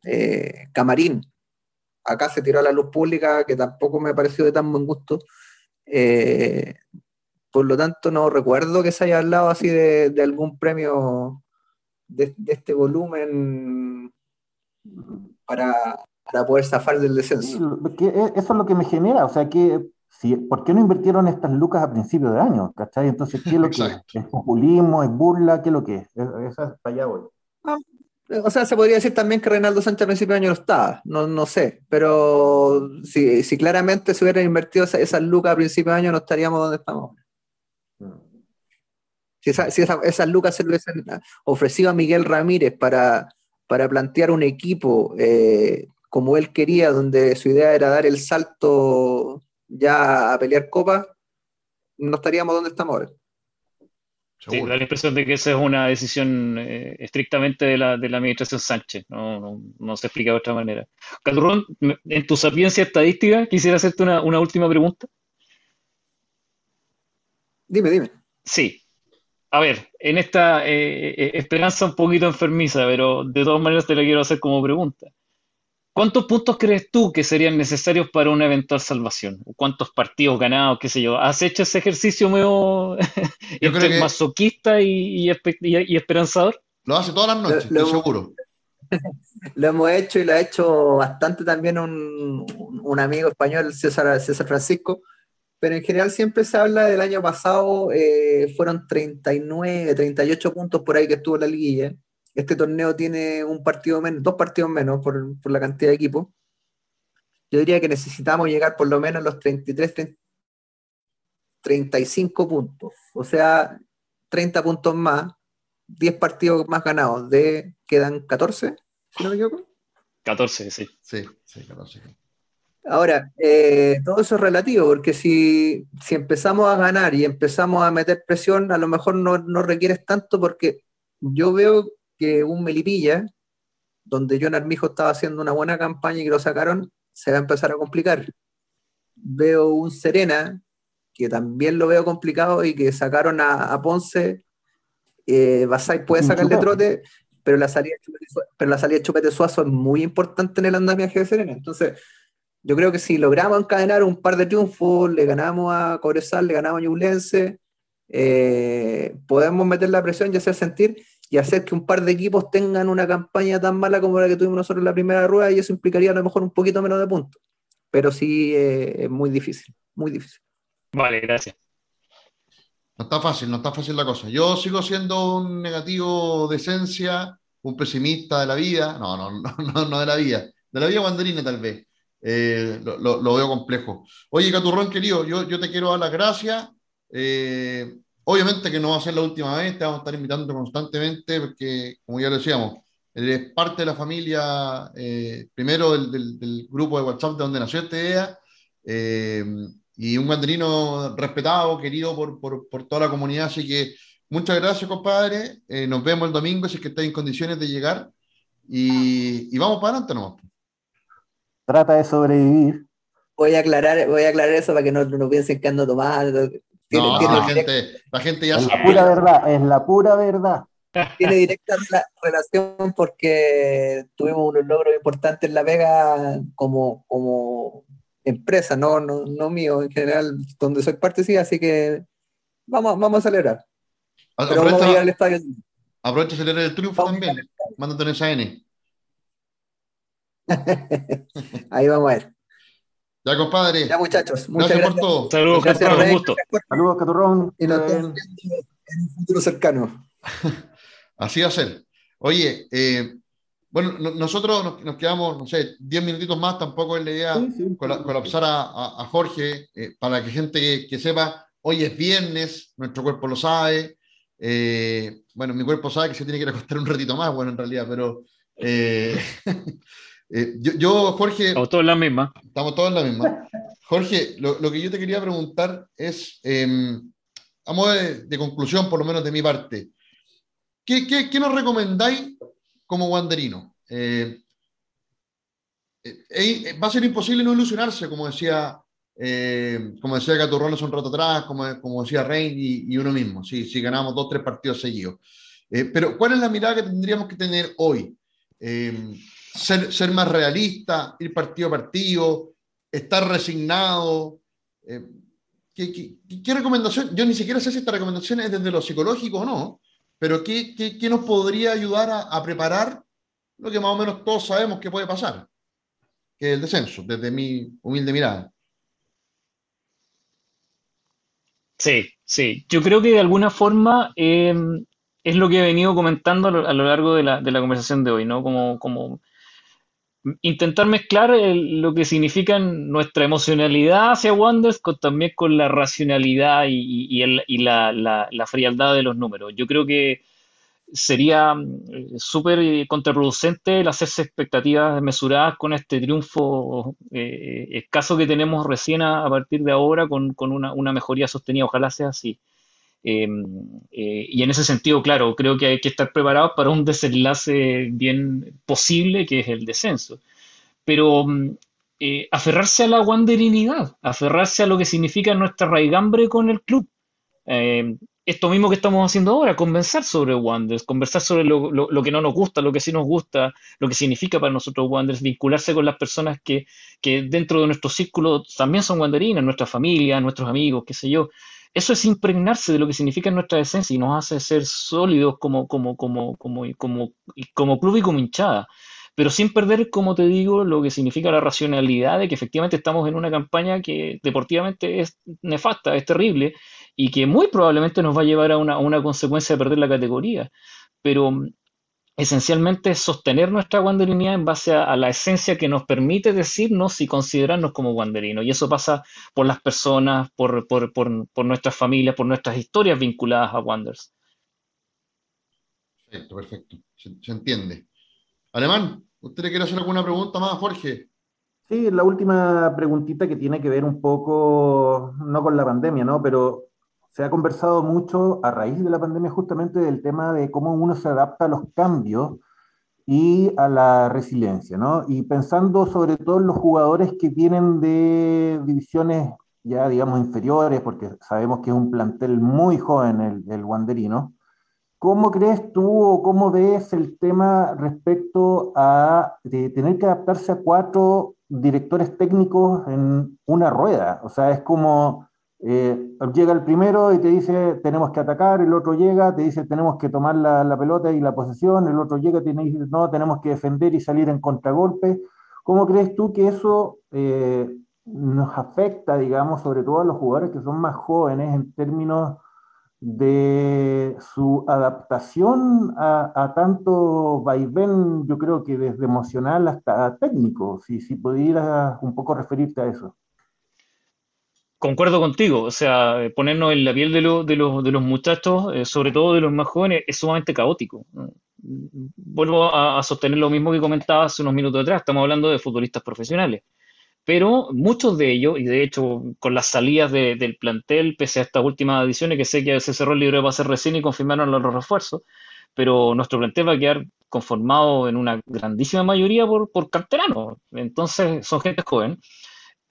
eh, camarín. Acá se tiró a la luz pública, que tampoco me ha parecido de tan buen gusto. Eh, por lo tanto, no recuerdo que se haya hablado así de, algún premio de, este volumen para, poder zafar del descenso. E, eso es lo que me genera, o sea, que si, ¿por qué no invirtieron estas lucas a principio de año? ¿Cachai? Entonces, ¿qué es lo que es? ¿Es populismo? ¿Es burla? ¿Qué es lo que es? Esa es para allá voy. Ah, o sea, se podría decir también que Reinaldo Sánchez a principio de año no estaba, no, no sé, pero si, si claramente se hubieran invertido esas, lucas a principio de año, no estaríamos donde estamos. Mm. Si, esas lucas se le hubiesen ofrecido a Miguel Ramírez para, para plantear un equipo eh, como él quería, donde su idea era dar el salto ya a pelear copa, no estaríamos donde estamos ahora. Sí, da la impresión de que esa es una decisión eh, estrictamente de la, de la, administración Sánchez, no, no, se explica de otra manera. Caturrón, en tu sapiencia estadística, quisiera hacerte una, una última pregunta. Dime, dime. Sí. A ver, en esta eh, eh, esperanza un poquito enfermiza, pero de todas maneras te la quiero hacer como pregunta. ¿Cuántos puntos crees tú que serían necesarios para una eventual salvación? ¿Cuántos partidos ganados, qué sé yo? ¿Has hecho ese ejercicio medio entre masoquista y, y, esperanzador? Lo hace todas las noches, lo, seguro. Lo hemos hecho y lo ha hecho bastante también un, un amigo español, César, César Francisco, pero en general siempre se habla del año pasado, eh, fueron 39, 38 puntos por ahí que estuvo la liguilla. Este torneo tiene un partido menos, dos partidos menos por, por la cantidad de equipos. Yo diría que necesitamos llegar por lo menos a los 33, 35 puntos. O sea, 30 puntos más, 10 partidos más ganados. De, quedan 14, si no me equivoco. 14, sí. Sí, sí, 14. Ahora, eh, todo eso es relativo, porque si, si, empezamos a ganar y empezamos a meter presión, a lo mejor no, no requieres tanto, porque yo veo que un Melipilla, donde John Armijo estaba haciendo una buena campaña y que lo sacaron, se va a empezar a complicar. Veo un Serena, que también lo veo complicado y que sacaron a, Ponce. Eh, Basay puede sacarle trote, pero la salida pero la salida de Chupete Suazo es muy importante en el andamiaje de Serena. Entonces, yo creo que si logramos encadenar un par de triunfos, le ganamos a Cobresal, le ganamos a Ñublense, eh, podemos meter la presión y hacer sentir y hacer que un par de equipos tengan una campaña tan mala como la que tuvimos nosotros en la primera rueda y eso implicaría a lo mejor un poquito menos de puntos. Pero sí eh, es muy difícil, muy difícil. Vale, gracias. No está fácil, no está fácil la cosa. Yo sigo siendo un negativo de esencia, un pesimista de la vida, no, no, no, no de la vida, de la vida guanderina tal vez. Eh, lo, veo complejo. Oye, Caturrón, querido, yo, yo te quiero dar las gracias. Eh, obviamente que no va a ser la última vez, te vamos a estar invitando constantemente, porque, como ya lo decíamos, eres parte de la familia, eh, primero del, grupo de WhatsApp de donde nació esta idea, y un guanderino respetado, querido por, por, por, toda la comunidad. Así que muchas gracias, compadre. nos vemos el domingo si es que estáis en condiciones de llegar. Y, y vamos para adelante nomás trata de sobrevivir. Voy a aclarar, voy a aclarar eso para que no, no piensen que ando tomando. No, la, gente, la gente ya es La pura verdad, es la pura verdad. Tiene directa relación porque tuvimos unos logros importantes en La Vega como, como empresa, no, no, no mío en general, donde soy parte sí, así que vamos, vamos a celebrar. Pero vamos a llegar al estadio. Aprovecha a celebrar el triunfo también, mándate en esa N. Ahí vamos a ver. Ya, compadre. Ya, muchachos. Muchas gracias, por todo. Saludos, Caturrón. Un gusto. Saludos, Caturrón. Y nos vemos en un futuro cercano. Así va a ser. Oye, eh, bueno, nosotros nos, quedamos, no sé, 10 minutitos más, tampoco es la idea colapsar a, Jorge, eh, para que gente que, sepa, hoy es viernes, nuestro cuerpo lo sabe, eh, bueno, mi cuerpo sabe que se tiene que ir acostar un ratito más, bueno, en realidad, pero Eh, yo, Jorge... Estamos todos en la misma. Estamos todos en la misma. Jorge, lo, que yo te quería preguntar es, eh, a modo de, conclusión, por lo menos de mi parte, ¿qué, qué, nos recomendáis como guanderino? Eh, eh, va a ser imposible no ilusionarse, como decía, como decía Caturrón hace un rato atrás, como, como decía Rein y, uno mismo, si, si ganamos dos, tres partidos seguidos. pero, ¿cuál es la mirada que tendríamos que tener hoy? Ser, ser más realista, ir partido a partido, estar resignado. Eh, ¿qué, qué, recomendación? Yo ni siquiera sé si esta recomendación es desde lo psicológico o no, pero ¿qué, qué nos podría ayudar a, a, preparar lo que más o menos todos sabemos que puede pasar? Que es el descenso, desde mi humilde mirada. Sí, sí. Yo creo que de alguna forma eh, es lo que he venido comentando a lo, largo de la, de la, conversación de hoy, ¿no? Como, como intentar mezclar lo que significa nuestra emocionalidad hacia Wonders con, también con la racionalidad y, la, frialdad de los números. Yo creo que sería mm, súper contraproducente el hacerse expectativas mesuradas con este triunfo eh, escaso que tenemos recién a, partir de ahora con, una, una, mejoría sostenida. Ojalá sea así. Em, eh, y en ese sentido, claro, creo que hay que estar preparados para un desenlace bien posible, que es el descenso. Pero mm, eh, aferrarse a la wanderinidad, aferrarse a lo que significa nuestra raigambre con el club, Eh, esto mismo que estamos haciendo ahora, conversar sobre Wanderers, conversar sobre lo, que no nos gusta, lo que sí nos gusta, lo que significa para nosotros Wanderers, vincularse con las personas que, dentro de nuestro círculo también son wanderinas, nuestra familia, nuestros amigos, qué sé yo. Eso es impregnarse de lo que significa nuestra esencia y nos hace ser sólidos como, como, como, como, como, como club y como hinchada pero sin perder, como te digo, lo que significa la racionalidad de que efectivamente estamos en una campaña que deportivamente es nefasta, es terrible, y que muy probablemente nos va a llevar a una, consecuencia de perder la categoría. Pero esencialmente es sostener nuestra wanderinidad en base a, la esencia que nos permite decirnos y considerarnos como wanderinos. Y eso pasa por las personas, por, nuestras familias, por nuestras historias vinculadas a Wanders. Perfecto, perfecto. se entiende. Alemán, ¿usted le quiere hacer alguna pregunta más, Jorge? Sí, la última preguntita que tiene que ver un poco, no con la pandemia, ¿no? Pero se ha conversado mucho a raíz de la pandemia justamente del tema de cómo uno se adapta a los cambios y a la resiliencia, ¿no? Y pensando sobre todo en los jugadores que vienen de divisiones ya, digamos, inferiores, porque sabemos que es un plantel muy joven el, el Wanderino, ¿Cómo crees tú o cómo ves el tema respecto a tener que adaptarse a cuatro directores técnicos en una rueda? O sea, es como eh, llega el primero y te dice tenemos que atacar, el otro llega, te dice tenemos que tomar la, pelota y la posesión, el otro llega y te dice no, tenemos que defender y salir en contragolpe. ¿Cómo crees tú que eso eh, nos afecta, digamos, sobre todo a los jugadores que son más jóvenes en términos de su adaptación a, tanto vaivén, yo creo que desde emocional hasta técnico, si, si pudieras un poco referirte a eso. Concuerdo contigo, o sea, ponernos en la piel de, de, los, de los, muchachos, eh, sobre todo de los más jóvenes, es sumamente caótico. Vuelvo a sostener lo mismo que comentaba hace unos minutos atrás, estamos hablando de futbolistas profesionales pero muchos de ellos, y de hecho con las salidas del plantel, pese a estas últimas ediciones, que sé que se cerró el libro de ser recién y confirmaron los refuerzos, pero nuestro plantel va a quedar conformado en una grandísima mayoría por, por canteranos. Entonces son gente joven,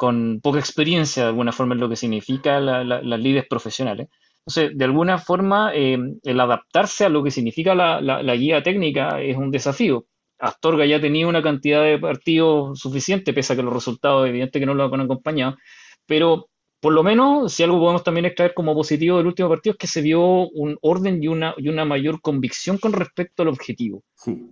con poca experiencia de alguna forma en lo que significa las líderes profesionales. Entonces, de alguna forma, eh, el adaptarse a lo que significa la guía técnica es un desafío. Astorga ya tenía una cantidad de partidos suficiente, pese a que los resultados evidente que no lo han acompañado, pero por lo menos, si algo podemos también extraer como positivo del último partido, es que se vio un orden y una, y una mayor convicción con respecto al objetivo. Sí.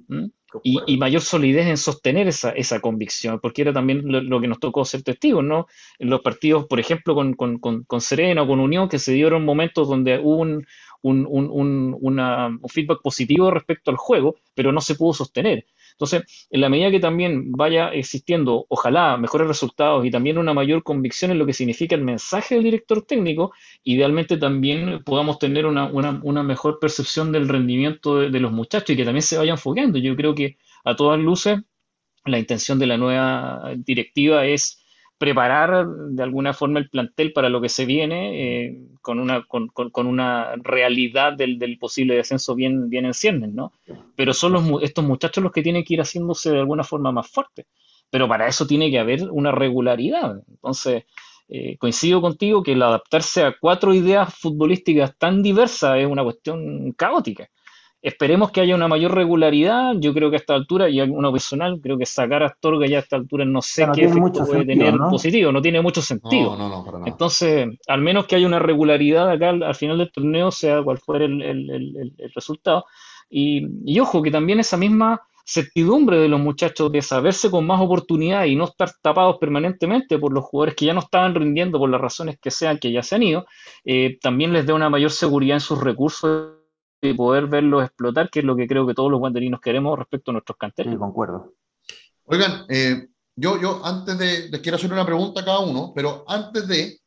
Y, mayor solidez en sostener esa, esa convicción, porque era también lo, que nos tocó ser testigos, ¿no? En los partidos, por ejemplo, con, con, con, con Serena o con Unión, que se dieron momentos donde hubo un, un, un, un feedback positivo respecto al juego, pero no se pudo sostener. Entonces, en la medida que también vaya existiendo, ojalá, mejores resultados y también una mayor convicción en lo que significa el mensaje del director técnico, idealmente también podamos tener una, mejor percepción del rendimiento de, los muchachos y que también se vayan fogueando. Yo creo que a todas luces la intención de la nueva directiva es preparar de alguna forma el plantel para lo que se viene eh, con, una, con, una realidad del, posible descenso bien, bien en ciernes, ¿no? Pero son los, estos muchachos los que tienen que ir haciéndose de alguna forma más fuertes. Pero para eso tiene que haber una regularidad. Entonces, eh, coincido contigo que el adaptarse a cuatro ideas futbolísticas tan diversas es una cuestión caótica. Esperemos que haya una mayor regularidad. Yo creo que a esta altura, y uno personal, creo que sacar a Astorga ya a esta altura no sé qué efecto puede tener positivo, no tiene mucho sentido. Entonces, al menos que haya una regularidad acá al, final del torneo, sea cual fuera el, resultado. Y, ojo, que también esa misma certidumbre de los muchachos de saberse con más oportunidad y no estar tapados permanentemente por los jugadores que ya no estaban rindiendo por las razones que sean, que ya se han ido, eh, también les dé una mayor seguridad en sus recursos y poder verlos explotar, que es lo que creo que todos los guanderinos queremos respecto a nuestros canteros. Sí, concuerdo. Oigan, eh, yo, yo antes de, les quiero hacer una pregunta a cada uno, pero antes de,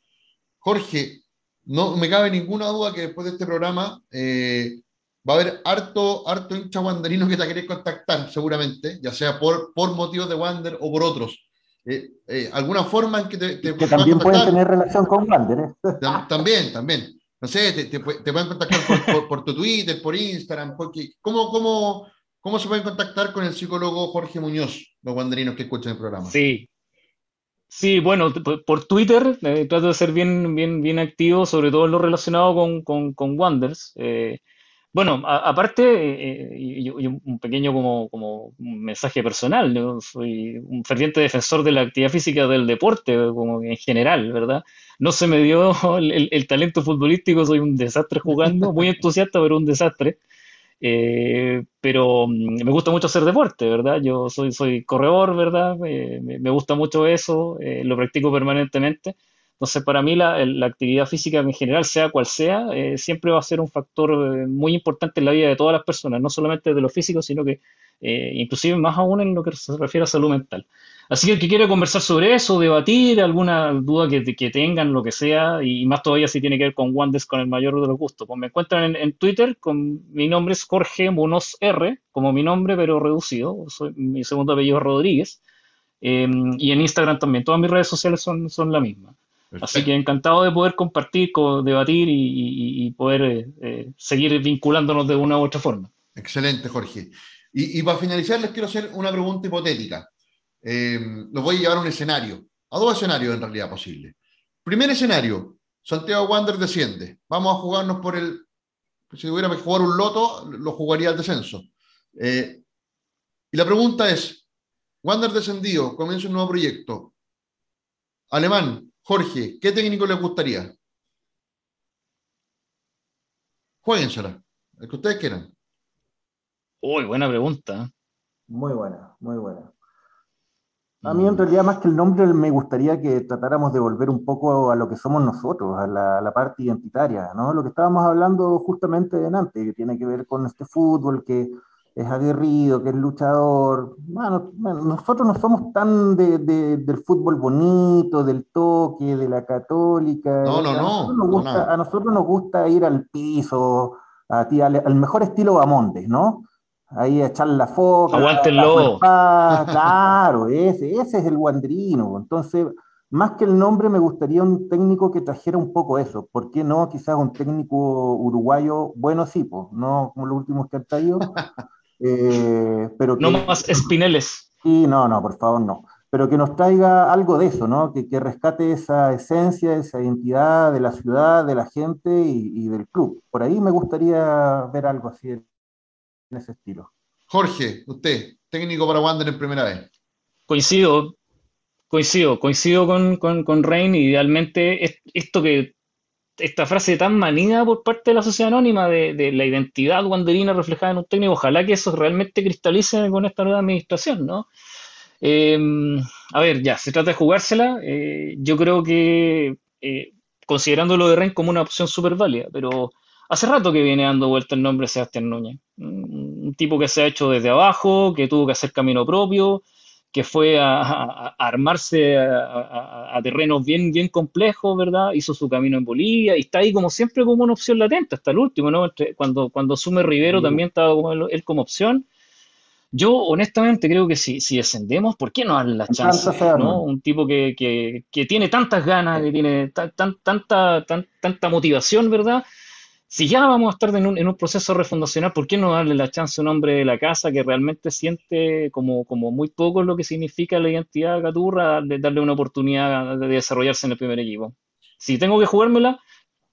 Jorge, no me cabe ninguna duda que después de este programa eh, va a haber harto, harto hincha guanderino que te quiere contactar, seguramente, ya sea por, por motivos de Wander o por otros. Eh, ¿Alguna forma en que te... que también pueden tener relación con Wander. También, también no sé, te, te, pueden contactar por, tu Twitter, por Instagram, porque, ¿cómo, cómo, ¿cómo se pueden contactar con el psicólogo Jorge Muñoz, los guanderinos que escuchan el programa? Sí, Sí, bueno, por Twitter eh, trato de ser bien, bien, bien activo, sobre todo en lo relacionado con, con, con Wonders. Eh, bueno, aparte, eh, y, un pequeño como, como mensaje personal, soy un ferviente defensor de la actividad física del deporte, como en general, ¿verdad? No se me dio el, talento futbolístico, soy un desastre jugando, muy entusiasta, pero un desastre. Eh, pero mm, me gusta mucho hacer deporte, ¿verdad? Yo soy, soy corredor, ¿verdad? Eh, me, gusta mucho eso, eh, lo practico permanentemente. Entonces, para mí la, actividad física en general, sea cual sea, siempre va a ser un factor muy importante en la vida de todas las personas, no solamente de los físicos, sino que inclusive más aún en lo que se refiere a salud mental. Así que el que quiera conversar sobre eso, debatir, alguna duda que, que, tengan, lo que sea, y más todavía si tiene que ver con Wandes con el mayor de los gustos, pues me encuentran en, Twitter, con mi nombre es Jorge Munoz R, como mi nombre, pero reducido, soy, mi segundo apellido es Rodríguez, em, y en Instagram también, todas mis redes sociales son, son la misma. Así que encantado de poder compartir, debatir y, poder eh, eh, seguir vinculándonos de una u otra forma. Excelente, Jorge. Y, y para finalizar, les quiero hacer una pregunta hipotética eh, los voy a llevar a un escenario, a dos escenarios en realidad posibles. Primer escenario, Santiago Wander desciende. Vamos a jugarnos por el... Si tuviera que jugar un loto, lo jugaría al descenso. Y la pregunta es, Wander descendido, comienza un nuevo proyecto. Alemán, Jorge, ¿qué técnico le gustaría? Jueguensela, el que ustedes quieran. Uy, buena pregunta. Muy buena, muy buena. A mí en realidad más que el nombre me gustaría que tratáramos de volver un poco a lo que somos nosotros, a la, parte identitaria, ¿no? Lo que estábamos hablando justamente antes, que tiene que ver con este fútbol que es aguerrido, que es luchador. Bueno, nosotros no somos tan de, del fútbol bonito, del toque, de la católica. No, no, no. A nosotros nos gusta ir al piso, a ti, al, al mejor estilo Bamontes, ¿no? ahí a echar la foto. Aguántenlo. Claro, ese, ese es el guandrino. Entonces, más que el nombre, me gustaría un técnico que trajera un poco eso. ¿Por qué no? Quizás un técnico uruguayo, bueno, sí, pues, no como los últimos que han traído. Eh, pero no más espineles. Sí, no, no, por favor, no. Pero que nos traiga algo de eso, ¿no? Que, que rescate esa esencia, esa identidad de la ciudad, de la gente y, y del club. Por ahí me gustaría ver algo así en ese estilo. Jorge, usted, técnico para Wander en primera vez. Coincido, coincido, coincido con, con, con Rain. Idealmente, esto que esta frase tan manida por parte de la sociedad anónima de, la identidad wanderina reflejada en un técnico, ojalá que eso realmente cristalice con esta nueva administración, ¿no? Em, a ver, ya, se trata de jugársela. Eh, yo creo que, eh, considerando de Rain como una opción súper válida, pero Hace rato que viene dando vuelta el nombre Sebastián Núñez. Un tipo que se ha hecho desde abajo, que tuvo que hacer camino propio, que fue a, armarse a, terrenos bien, bien complejos, ¿verdad? Hizo su camino en Bolivia y está ahí como siempre como una opción latente hasta el último, ¿no? Cuando, cuando asume Rivero también estaba como él, como opción. Yo honestamente creo que si, si descendemos, ¿por qué no darle la chance? ¿no? Un tipo que, que, que, tiene tantas ganas, que tiene tan, tanta, tanta motivación, ¿verdad? Si ya vamos a estar en un, en un, proceso refundacional, ¿por qué no darle la chance a un hombre de la casa que realmente siente como, como muy poco lo que significa la identidad Caturra, de darle una oportunidad de desarrollarse en el primer equipo? Si tengo que jugármela,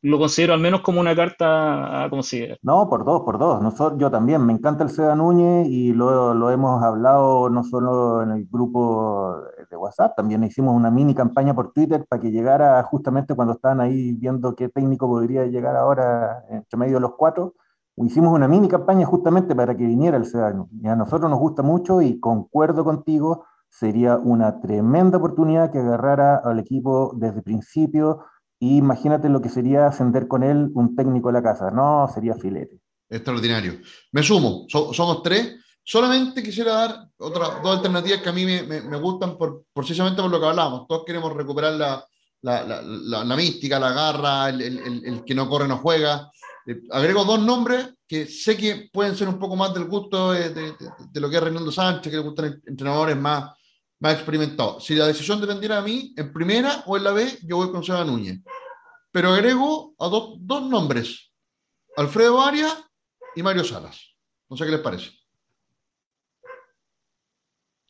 lo considero al menos como una carta a considerar. No, por dos, por dos. Nosotros, yo también, me encanta el Seda Núñez y lo, lo, hemos hablado no solo en el grupo de WhatsApp, también hicimos una mini campaña por Twitter para que llegara justamente cuando estaban ahí viendo qué técnico podría llegar ahora entre medio de los cuatro. Hicimos una mini campaña justamente para que viniera el Seda Núñez. Y a nosotros nos gusta mucho y concuerdo contigo, sería una tremenda oportunidad que agarrara al equipo desde el principio imagínate lo que sería ascender con él un técnico de la casa. No, sería filete. Extraordinario. Me sumo, somos tres. Solamente quisiera dar otras dos alternativas que a mí me, me, gustan por, precisamente por lo que hablamos. Todos queremos recuperar la, la, la, mística, la garra, el, el, el, que no corre no juega. Eh, agrego dos nombres que sé que pueden ser un poco más del gusto de, de, de lo que es Reinaldo Sánchez, que le gustan entrenadores más, más experimentado. Si la decisión dependiera de mí, en primera o en la B, yo voy con Seba Núñez. Pero agrego a dos nombres, Alfredo Arias y Mario Salas. No sé qué les parece.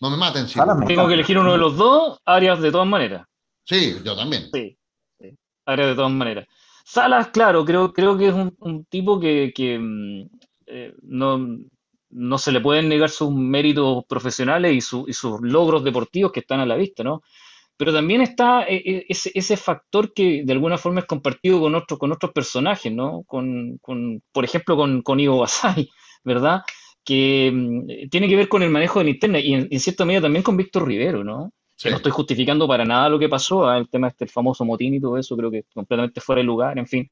No me maten. Si Tengo que elegir uno de los dos, Arias de todas maneras. Sí, yo también. Sí, Arias de todas maneras. Salas, claro, creo, creo que es un, tipo que, mm, eh, no, no se le pueden negar sus méritos profesionales y, y sus logros deportivos que están a la vista, ¿no? pero también está eh, eh, ese, ese, factor que de alguna forma es compartido con, otros con otros personajes, ¿no? Con, con, por ejemplo, con, con Ivo Basay, ¿verdad? Que mm, tiene que ver con el manejo de la internet y en, cierta medida también con Víctor Rivero, ¿no? no estoy justificando para nada lo que pasó, ¿ah? el tema este el famoso motín y todo eso, creo que completamente fuera de lugar, en fin.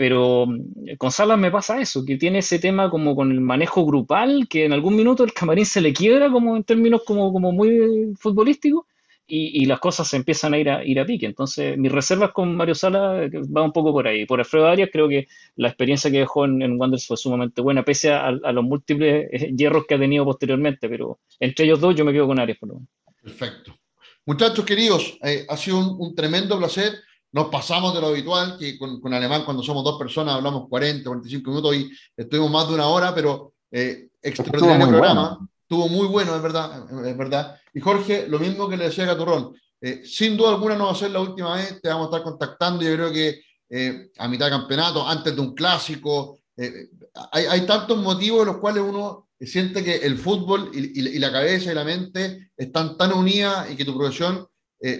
Pero mm, con Salas me pasa eso, que tiene ese tema como con el manejo grupal, que en algún minuto el camarín se le quiebra como en términos como, como muy futbolísticos, y, las cosas se empiezan a ir a, ir a pique. Entonces, mis reservas con Mario Sala eh, va un poco por ahí. Por Alfredo Arias, creo que la experiencia que dejó en, en Wanderers fue sumamente buena, pese a, los múltiples eh, hierros que ha tenido posteriormente, pero entre ellos dos yo me quedo con Arias, por lo menos. Perfecto. Muchachos queridos, eh, ha sido un, tremendo placer. Nos pasamos de lo habitual, que con, con, Alemán cuando somos dos personas hablamos 40, 45 minutos y estuvimos más de una hora, pero extraordinario programa. Estuvo muy bueno, es verdad, es verdad. Y Jorge, lo mismo que le decía a Caturrón, eh, sin duda alguna no va a ser la última vez, te vamos a estar contactando, yo creo que eh, a mitad de campeonato, antes de un clásico, eh, hay, hay, tantos motivos en los cuales uno siente que el fútbol y, y, la cabeza y la mente están tan unidas y que tu profesión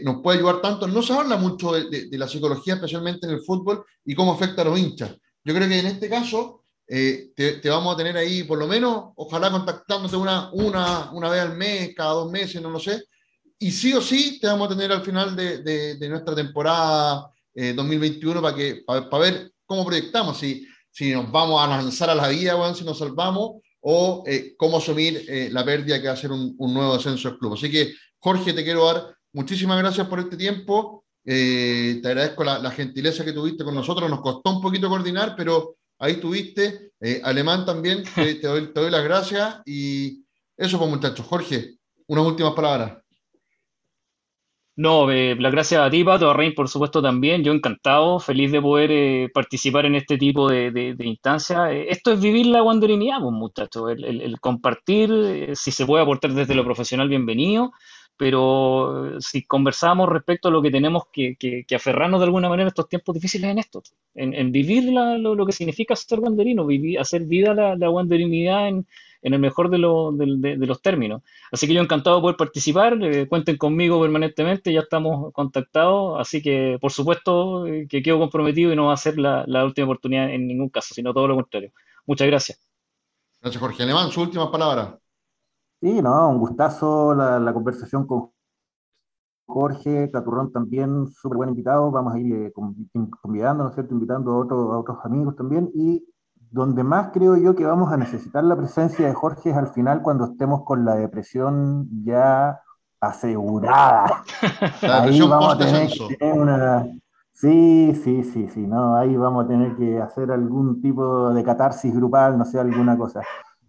nos puede ayudar tanto. No se habla mucho de, la psicología, especialmente en el fútbol, y cómo afecta a los hinchas. Yo creo que en este caso eh, te, vamos a tener ahí por lo menos, ojalá contactándote una, una, una vez al mes, cada dos meses, no lo sé. Y sí o sí te vamos a tener al final de, de, nuestra temporada 2021 eh, para, que, para, ver cómo proyectamos, si, si nos vamos a lanzar a la vida, bueno, si nos salvamos, o eh, cómo asumir la pérdida que va a ser un, nuevo descenso del club. Así que, Jorge, te quiero dar muchísimas gracias por este tiempo. te agradezco la, la gentileza que tuviste con nosotros. Nos costó un poquito coordinar, pero ahí tuviste. Eh, Alemán también, te, doy, te, doy, las gracias. Y eso, pues, muchachos. Jorge, unas últimas palabras. No, eh, las gracias a ti, Pato, a Rein, por supuesto, también. Yo encantado, feliz de poder eh, participar en este tipo de, de, instancias. esto es vivir la wanderinidad, pues, muchachos. el, compartir, si se puede aportar desde lo profesional, bienvenido pero si conversamos respecto a lo que tenemos que, que, aferrarnos de alguna manera en estos tiempos difíciles en esto, en, vivir lo, que significa ser wanderino, vivir, hacer vida la, la wanderinidad en, en, el mejor de, de, los términos. Así que yo encantado de poder participar, eh, cuenten conmigo permanentemente, ya estamos contactados, así que por supuesto eh, que quedo comprometido y no va a ser la, la última oportunidad en ningún caso, sino todo lo contrario. Muchas gracias. Gracias, Jorge Alemán. Su última palabra. Sí, no, un gustazo la, conversación con Jorge, Caturrón también, súper buen invitado, vamos a ir eh, convidando, ¿no es cierto?, invitando a, otros a otros amigos también, y donde más creo yo que vamos a necesitar la presencia de Jorge es al final cuando estemos con la depresión ya asegurada. ahí vamos a tener que tener una... Sí, sí, sí, sí, no, ahí vamos a tener que hacer algún tipo de catarsis grupal, no sé, alguna cosa.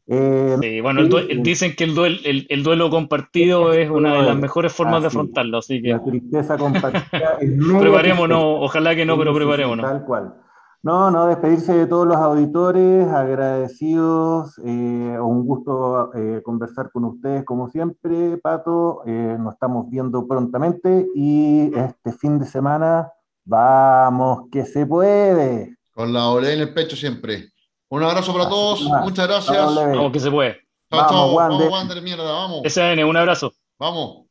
Eh, sí, bueno, dicen que el duelo, el, duelo compartido es una de las mejores formas de afrontarlo, así que... La tristeza compartida es Preparémonos, ojalá que no, pero preparémonos. Tal cual. No, no, despedirse de todos los auditores, agradecidos, eh, un gusto eh, conversar con ustedes como siempre, Pato, nos estamos viendo prontamente y este fin de semana, vamos, que se puede. Con la olea en el pecho siempre. Un abrazo para todos, muchas gracias. Vamos que se puede. Chao, chao. Vamos, Wander, mierda, vamos. SN, un abrazo. Vamos.